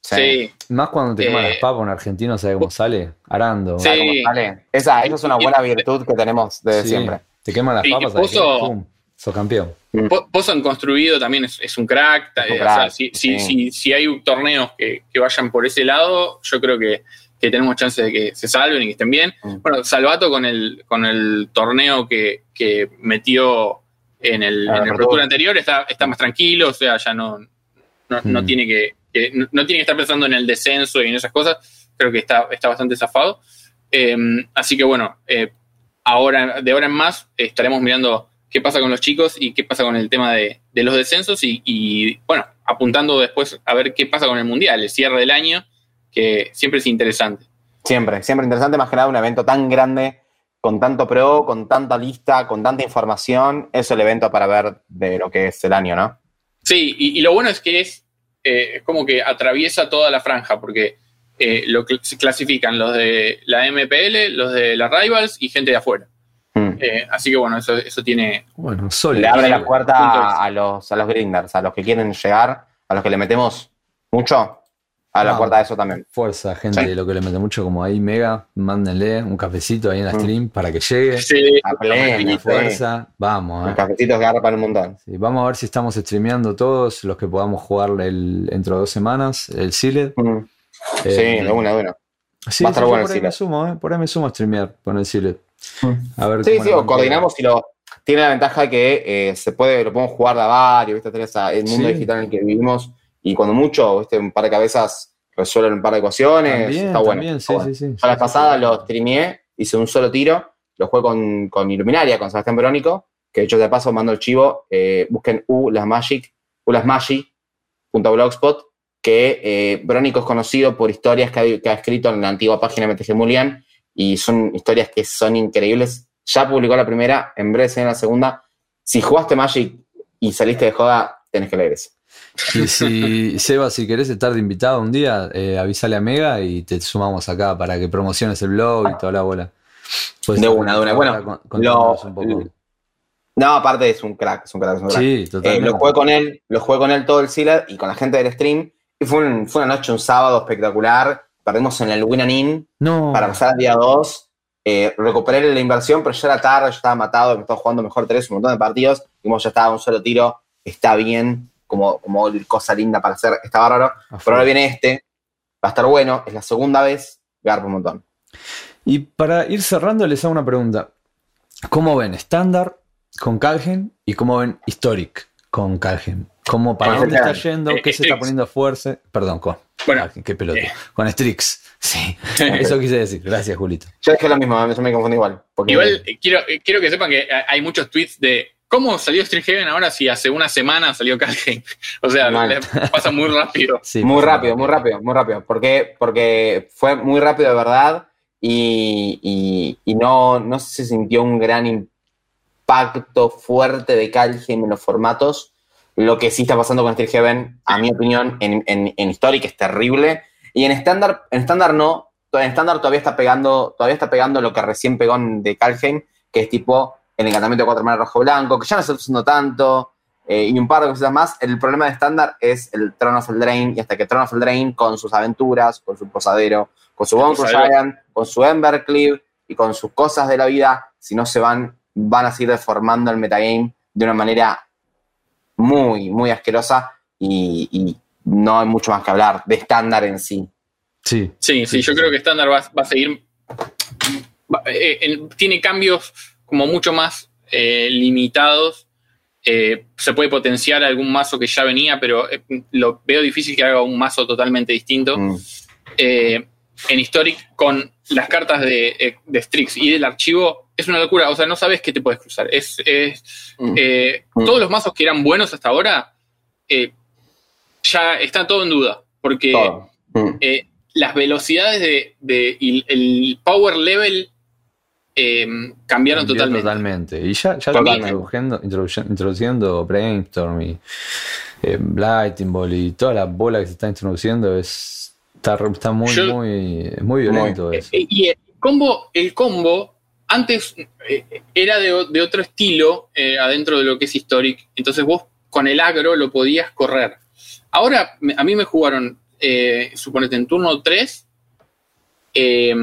B: Sí.
C: Sí.
A: Más cuando te queman
C: Eh,
A: las papas, un argentino sabe cómo sale. Arando.
C: Sí.
B: ¿Sabes cómo sale? Esa, esa es una buena virtud que tenemos desde
A: Sí.
B: siempre.
A: Te queman las papas.
C: Pozo-
A: Pum, sos campeón.
C: Po- Pozo en construido también es, es un crack.
B: Es un
C: eh, o sea, si, si, si, si hay torneos que, que vayan por ese lado, yo creo que, que tenemos chance de que se salven y que estén bien.
B: Mm.
C: Bueno, Salvato con el, con el torneo que, que metió en el,
B: Ah,
C: en el anterior está, está más tranquilo, o sea, ya no, no, no
A: Mm.
C: tiene que, que- no, no tiene que estar pensando en el descenso y en esas cosas. Creo que está, está bastante zafado. Eh, así que bueno, eh, ahora, de ahora en más, estaremos mirando qué pasa con los chicos y qué pasa con el tema de, de los descensos y, y, bueno, apuntando después a ver qué pasa con el Mundial, el cierre del año, que siempre es interesante.
B: Siempre, siempre interesante, más que nada un evento tan grande, con tanto pro, con tanta lista, con tanta información, es el evento para ver de lo que es el año, ¿no?
C: Sí, y, y lo bueno es que es eh, como que atraviesa toda la franja, porque eh, lo cl- se clasifican los de la MPL, los de la Rivals y gente de afuera.
B: Mm.
C: Eh, así que bueno, eso, eso tiene...
A: Bueno.
B: Le abre la puerta a los, a los grinders, a los que quieren llegar, a los que le metemos mucho, a la puerta de eso también.
A: Fuerza, gente,
B: Sí.
A: de lo que le mete mucho como ahí, Mega, mándenle un cafecito ahí en la
B: Mm.
A: stream para que llegue.
C: Sí,
B: A sí.
A: fuerza, vamos,
B: Los
A: eh.
B: cafecitos que agarran un montón.
A: Sí, vamos a ver si estamos streameando todos los que podamos jugar el, dentro de dos semanas, el Sealed.
B: Mm. Sí,
A: Eh,
B: de una, de una.
A: Sí,
B: Va a estar
A: sí, yo
B: bueno
A: por
B: el
A: ahí me sumo, eh, por ahí me sumo a streamear con el. A ver
B: Sí, sí, o coordinamos y lo. Tiene la ventaja de que eh, se puede, lo podemos jugar de a varios, ¿viste? El mundo
A: Sí.
B: digital en el que vivimos y cuando mucho, ¿viste? Un par de cabezas resuelven un par de ecuaciones.
A: También,
B: está bueno.
A: también,
B: está
A: sí,
B: bueno.
A: sí, sí.
B: Yo la pasada lo streameé, hice un solo tiro, lo jugué con, con Iluminaria, con Sebastián Verónico, que de hecho de paso mando el chivo, eh, busquen U las Magic, U las Magic.blogspot, que eh, Verónico es conocido por historias que ha, que ha escrito en la antigua página MTG Mulian, y son historias que son increíbles. Ya publicó la primera, en breve se la segunda. Si jugaste Magic y saliste de joda, tenés que leer eso.
A: Y si, Seba, si querés estar de invitado un día, eh, avisale a Mega y te sumamos acá para que promociones el blog y toda la bola.
B: De una, de una. Bueno,
A: con-
B: lo-
A: un poco.
B: No, aparte es un crack, es un crack, es un crack.
A: Sí,
B: Eh,
A: totalmente.
B: lo jugué con él, lo jugué con él todo el Sealer y con la gente del stream. Y fue, un- fue una noche, un sábado espectacular. Perdimos en el Win and In
A: No,
B: para pasar al día 2. Eh, recuperé la inversión, pero ya era tarde, yo estaba matado, me estaba jugando mejor tres, un montón de partidos. Dijimos, ya estaba un solo tiro, está bien, como, como cosa linda para hacer, está bárbaro. Pero ahora viene este, va a estar bueno, es la segunda vez, garpa un montón.
A: Y para ir cerrando, les hago una pregunta. ¿Cómo ven estándar con Calgen y cómo ven Historic con Calgen? ¿Cómo, ¿Para dónde está yendo?
C: Eh,
A: ¿Qué se está poniendo fuerza? Perdón, con
C: Bueno,
A: Calgen, qué pelota.
C: eh.
A: Con Strix, sí. Eso quise decir. Gracias, Julito.
B: Yo dije lo mismo, eso me confundí igual. Porque
C: Igual eh, quiero, quiero que sepan que hay muchos tweets de cómo salió Street Heaven ahora si hace una semana salió Calgen. O sea, pasa muy rápido.
A: Sí,
B: muy rápido, muy rápido, muy rápido. Porque, porque fue muy rápido de verdad y, y- y no, no se sintió un gran impacto fuerte de Calgen en los formatos. Lo que sí está pasando con Steel Heaven, a mi opinión, en, en, en Historic es terrible. Y en estándar, en estándar no. En estándar todavía está pegando, todavía está pegando lo que recién pegó de Calheim, que es tipo el encantamiento de cuatro manas rojo blanco, que ya no se está usando tanto, eh, y un par de cosas más. El problema de estándar es el Throne of Eldraine, y hasta que Throne of Eldraine, con sus aventuras, con su posadero, con su
C: posadero.
B: Giant, con su Embercleave y con sus cosas de la vida, si no se van, van a seguir deformando el metagame de una manera muy, muy asquerosa y, y no hay mucho más que hablar de estándar en sí.
A: Sí.
C: Sí, sí, yo creo que estándar va, va a seguir. va- eh, en- tiene cambios como mucho más eh, limitados. Eh, se puede potenciar algún mazo que ya venía, pero eh, lo veo difícil que haga un mazo totalmente distinto.
B: Mm.
C: en Historic con las cartas de, de Strix y del archivo es una locura. O sea, no sabes qué te puedes cruzar. Es, es,
B: Mm. Mm.
C: Todos los mazos que eran buenos hasta ahora ya está todo en duda. Porque eh, las velocidades de, de- y el power level eh, cambiaron
A: Cambió
C: totalmente.
A: totalmente. Y ya, ya
B: Totalmente.
A: introduciendo, introduciendo Brainstorm y eh, Lightning Ball y toda la bola que se está introduciendo es está, está muy,
C: Yo-
A: muy, muy violento eso.
C: eh, y el combo, el combo antes eh, era de, de otro estilo eh, adentro de lo que es Historic. Entonces vos con el agro lo podías correr. Ahora a mí me jugaron, eh, suponete, en turno 3. eh,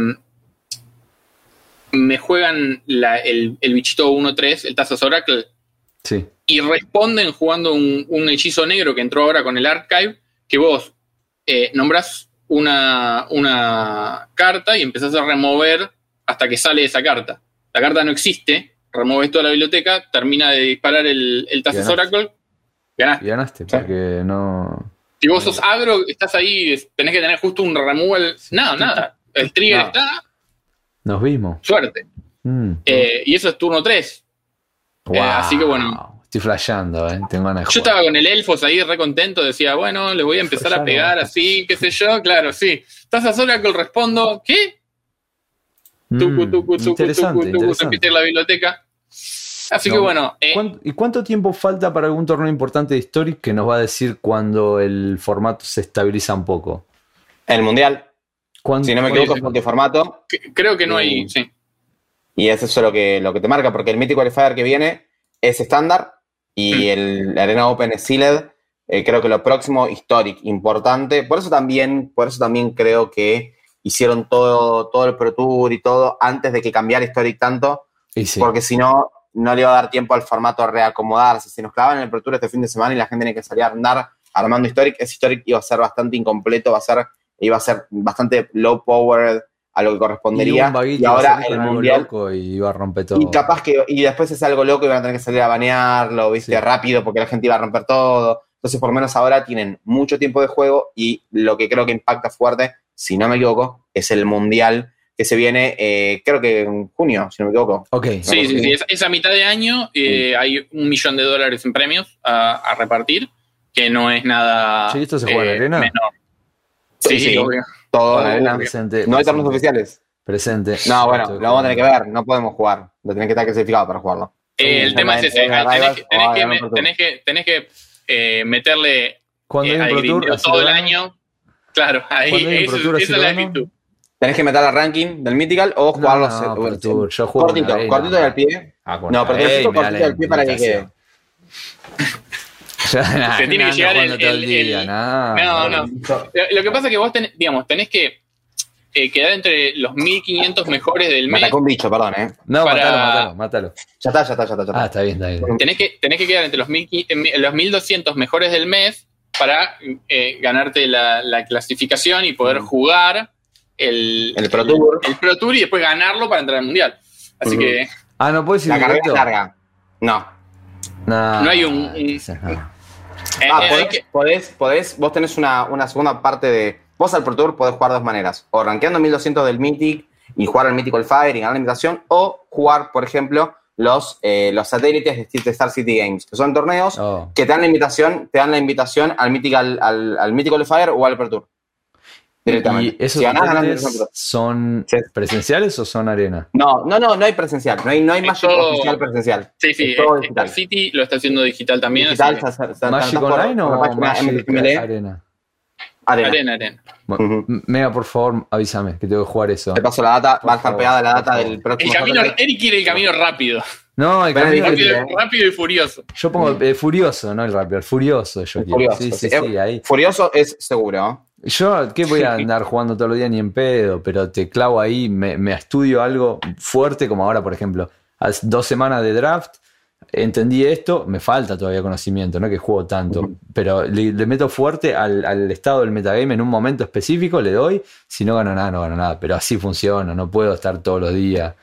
C: me juegan la- el, el bichito 1-3, el Tazos Oracle,
A: Sí.
C: y responden jugando un, un hechizo negro que entró ahora con el archive, que vos eh, nombrás una, una carta y empezás a remover hasta que sale esa carta. La carta no existe, removes toda la biblioteca, termina de disparar el,
A: Ganaste.
C: Oracle, ganaste.
A: Ganaste, porque no.
C: Si vos sos agro, estás ahí, tenés que tener justo un removal. Nada, nada. El trigger
B: No.
C: está,
A: Nos vimos.
C: suerte.
A: Mm.
C: Eh, y eso es turno 3.
A: Wow.
C: así que bueno.
A: Estoy flasheando, eh. Tengo ganas de
C: Yo
A: jugar.
C: estaba con el Elfos ahí re contento, decía, bueno, le voy a empezar a pegar así, qué sé yo, claro, sí. Tazas Oracle respondo, ¿qué?
A: Mm,
C: Tucu, tucu, tucu,
A: interesante,
C: tucu, tucu,
A: interesante.
C: empieza la biblioteca. Así que
A: No.
C: bueno, eh,
A: ¿Cuánto- ¿Y cuánto tiempo falta para algún torneo importante de Historic que nos va a decir cuando el formato se estabiliza un poco?
B: El mundial,
A: ¿Cuánto-
B: si no me equivoco, es multiformato.
C: creo que no hay. Sí.
B: Y es eso lo que, lo que te marca, porque el Mythic Qualifier que viene es estándar y
C: Mm.
B: el Arena Open es Sealed. Eh, creo que lo próximo, Historic, importante. Por eso también, por eso también creo que hicieron todo, todo el Pro Tour y todo antes de que cambiara Historic tanto,
A: Y sí.
B: porque si no, no le iba a dar tiempo al formato a reacomodarse. Si nos clavaban en el Pro Tour este fin de semana y la gente tenía que salir a andar armando Historic, ese Historic iba a ser bastante incompleto, va a ser, iba a ser bastante low powered a lo que
A: Y
B: correspondería. Y
A: iba a
B: ahora el Mundial
A: loco y iba a romper todo.
B: y capaz que, y después es algo loco y van a tener que salir a banearlo, viste,
A: Sí.
B: rápido, porque la gente iba a romper todo. Entonces, por lo menos ahora tienen mucho tiempo de juego y lo que creo que impacta fuerte, si no me equivoco, es el Mundial que se viene, eh, creo que en junio, si no me equivoco.
A: Ok.
C: Sí, sí, sí. Esa, esa mitad de año eh, hay un millón de dólares en premios a, a repartir, que no es nada.
A: Sí, ¿esto se juega en
C: eh,
A: arena?
C: menor. Sí, sí, obvio.
B: Todo
C: Oh,
B: arena.
A: Presente,
B: No hay
A: presente,
B: torneos oficiales.
A: Presente.
B: No, bueno,
A: Estoy
B: lo vamos a tener que ver, no podemos jugar. Lo tenés que estar clasificado para jugarlo.
C: Eh, el tema es ese. Tenés, que- tenés eh, meterle
A: Cuando
C: eh,
A: hay un Pro Tour,
C: todo el año. Claro, ahí,
A: Cuando hay un
C: eso-
A: Pro Tour,
C: esa es la actitud.
B: Tenés que meter al ranking del Mythical o jugarlo
A: no, Tour, yo juego
B: cortito, cortito del pie.
A: Ah,
B: No, pero necesito cortito del pie para que quede.
A: Nah,
C: Te tiene que llegar el-
A: todo el
C: el-
A: día,
C: el-
A: nah,
C: No, no. Lo, lo que pasa es que vos tenés, digamos, tenés que eh, quedar entre los 1500 mejores del
B: Me
C: mes.
B: atacó un bicho, perdón, ¿eh?
A: No,
C: para-
A: matalo, matalo, matalo.
B: Ya está, ya está, ya está. Ya está.
A: Ah, está bien, está bien.
C: Tenés que, tenés que quedar entre los, 1000 eh, los 1200 mejores del mes para eh, ganarte la, la clasificación y poder
B: Mm.
C: jugar el,
B: El Pro Tour.
C: el Pro Tour y después ganarlo para entrar al Mundial. Así
B: Mm.
C: que
A: Ah, no puedes ir
B: La carrera es larga. No.
C: No hay un- eh,
B: Ah,
C: eh,
B: podés,
C: que-
B: podés, podés- vos tenés una, una segunda parte de. Vos al Pro Tour podés jugar de dos maneras. O rankeando 1200 del Mythic y jugar al Mythical Fire y ganar la invitación. O jugar, por ejemplo, los, eh, los satélites de Star- de Star City Games, que son torneos
A: Oh.
B: que te dan la invitación, te dan la invitación al Mythical, al, al Mythical Fire o al Pro Tour. Directamente.
A: ¿Y esos
B: Si
A: son
B: Sí.
A: presenciales o son arena?
B: No, no, no, no hay presencial. No hay, no hay
C: Es
B: Magic
C: todo-
B: oficial presencial.
C: sí, sí,
B: es todo digital.
C: Star City lo está haciendo digital también.
B: Digital,
C: así
A: ¿Magic Online o Magic
B: MLE,
A: Arena?
B: Arena.
C: arena.
A: Bueno, Mega, por favor, avísame que tengo que jugar eso.
B: Te paso la data,
A: Por
B: va a estar pegada la data del
C: El
B: próximo
C: camino,
B: Satellite.
C: Eric quiere el camino rápido.
A: No, el
B: Pero
A: camino-
C: Rápido,
B: ¿eh?
C: rápido y furioso.
A: yo pongo eh, furioso, no el rápido, el furioso yo quiero.
B: Furioso,
A: sí, sí,
B: sí.
A: sí, ahí.
B: Furioso es seguro.
A: Yo, ¿qué voy a andar jugando todos los días ni en pedo? Pero te clavo ahí, me, me estudio algo fuerte, como ahora, por ejemplo, hace dos semanas de draft, entendí esto, me falta todavía conocimiento, no que juego tanto, pero le, le meto fuerte al, al estado del metagame en un momento específico, le doy, si no gano nada, no gano nada, pero así funciona, no puedo estar todos los días.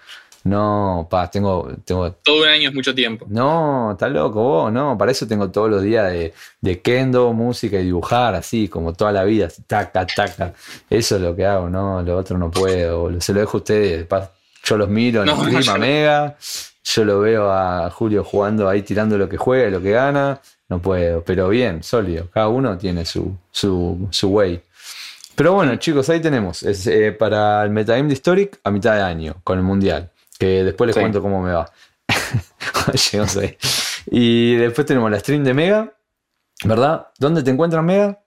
A: No, pa, tengo, tengo
C: Todo un año es mucho tiempo.
A: no, está loco vos, no, para eso tengo todos los días de, de kendo, música y dibujar, así, como toda la vida, así, taca, taca. Eso es lo que hago, no, lo otro no puedo, boludo. se lo dejo a ustedes. pa- Yo los miro en
C: No,
A: el
C: yo
A: clima
C: no.
A: mega, yo lo veo a Julio jugando ahí, tirando lo que juega y lo que gana, no puedo, pero bien, sólido, cada uno tiene su, su, su way. Pero bueno, chicos, ahí tenemos. Es, eh, para el Metagame de Historic a mitad de año, con el Mundial. Que después les
B: Sí.
A: cuento cómo me va. Llegamos ahí. Y después tenemos la stream de Mega, ¿verdad? ¿Dónde te encuentras, Mega?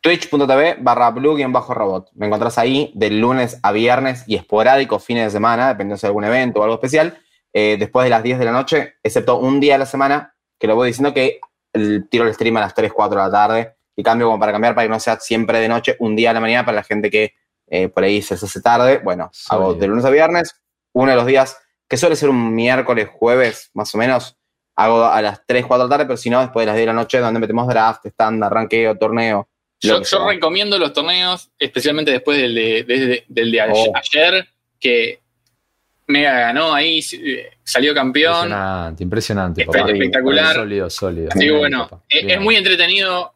B: Twitch.tv barra blue-robot. Me encontrás ahí de lunes a viernes y esporádico fines de semana, dependiendo si hay algún evento o algo especial, eh, después de las 10 de la noche, excepto un día a la semana, que lo voy diciendo que el, tiro el stream a las 3, 4 de la tarde y cambio como para cambiar para que no sea siempre de noche, un día a la mañana para la gente que eh, por ahí se hace tarde. Bueno, hago de lunes a viernes, uno de los días, que suele ser un miércoles, jueves, más o menos, hago a las 3, 4 de la tarde, pero si no, después de las 10 de la noche, donde metemos draft, stand, ranqueo, torneo.
C: Yo, recomiendo los torneos, especialmente después del de, de- del de ayer,
B: Oh.
C: ayer, que Mega ganó ahí, eh, salió campeón.
A: Impresionante, impresionante.
C: Espe-
A: papá.
C: espectacular.
A: Sólido, sólido.
C: Así que bueno,
A: papá.
C: es, muy entretenido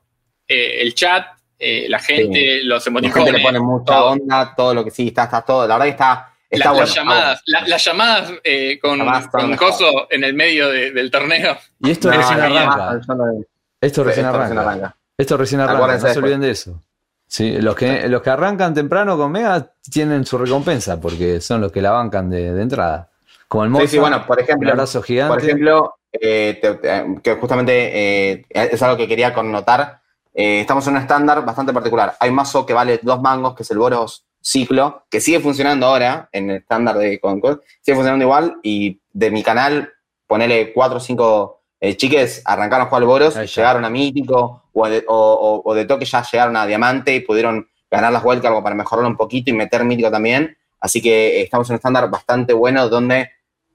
C: eh, el chat, eh, la gente, los
B: La
C: emoticones.
B: gente le pone mucha
C: todo.
B: onda, todo lo que sí, está, está todo. La verdad que está, está
C: La-
B: bueno.
C: las llamadas, la- las llamadas eh, con, con. Coso en el medio de- del torneo.
A: Y esto
B: No,
A: recién
B: no,
A: arranca.
B: no, yo no-
A: Esto recién
B: esto
A: arranca. Esto recién arranca,
B: Acuérdense
A: no se
B: después.
A: olviden de eso. Sí, los que, los que arrancan temprano con Mega tienen su recompensa porque son los que la bancan de, de entrada. Como el
B: Sí,
A: Moza,
B: sí, bueno, por
A: un
B: ejemplo,
A: abrazo gigante.
B: por ejemplo eh, te- te- que justamente eh, es algo que quería connotar. Eh, estamos en un estándar bastante particular. Hay un mazo que vale dos mangos, que es el Boros Ciclo, que sigue funcionando ahora en el estándar de Concord. Sigue funcionando igual y de mi canal, ponele cuatro o cinco eh, chiques, arrancaron a jugar al Boros, llegaron a Mítico o de, o- o- o de toque ya llegaron a Diamante y pudieron ganar las vueltas algo para mejorarlo un poquito y meter Mítico también. Así que eh, estamos en un estándar bastante bueno donde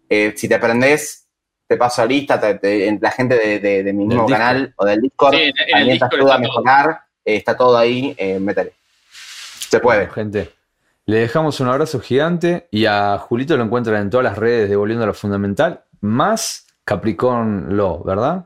B: eh, si te aprendes, te paso lista, te- te- en la gente de, de- de mi mismo
A: Discord.
B: canal o del Discord,
C: Sí, en- en el
B: también te
C: Discord
B: ayuda a
C: está todo.
B: mejorar, eh, está todo ahí, eh, métele. Se puede.
A: Gente, le dejamos un abrazo gigante y a Julito lo encuentran en todas las redes de Volviendo a lo Fundamental, más Capricorn Lo, ¿verdad?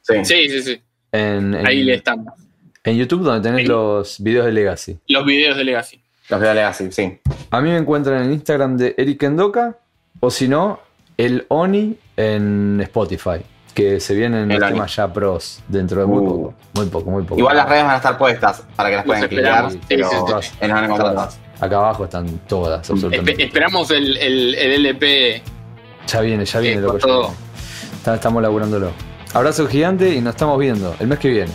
B: Sí.
C: Sí, sí, sí.
A: En, en-
C: Ahí le estamos.
A: en YouTube donde tenés
C: Ahí.
A: los videos de Legacy.
C: Los videos de Legacy.
B: Los veo así, sí.
A: A mí me encuentran en Instagram de Eric Endoca o si no, el Oni en Spotify, que se vienen
B: El
A: los temas ya pros dentro de muy
B: Uh.
A: poco, muy poco, muy poco.
B: Igual las redes van a estar puestas para que las puedan clicar.
C: Sí,
B: pero
C: sí, sí.
B: Las van a encontrar todas.
A: Acá abajo están todas, absolutamente.
C: Espe- esperamos el, el- el LP.
A: Ya viene, ya viene, loco.
C: todo.
A: viene. Está- estamos laburándolo. Abrazo gigante y nos estamos viendo el mes que viene.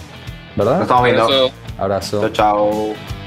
A: ¿Verdad?
B: Nos estamos viendo.
C: Eso-
A: Abrazo.
B: Chao, chao.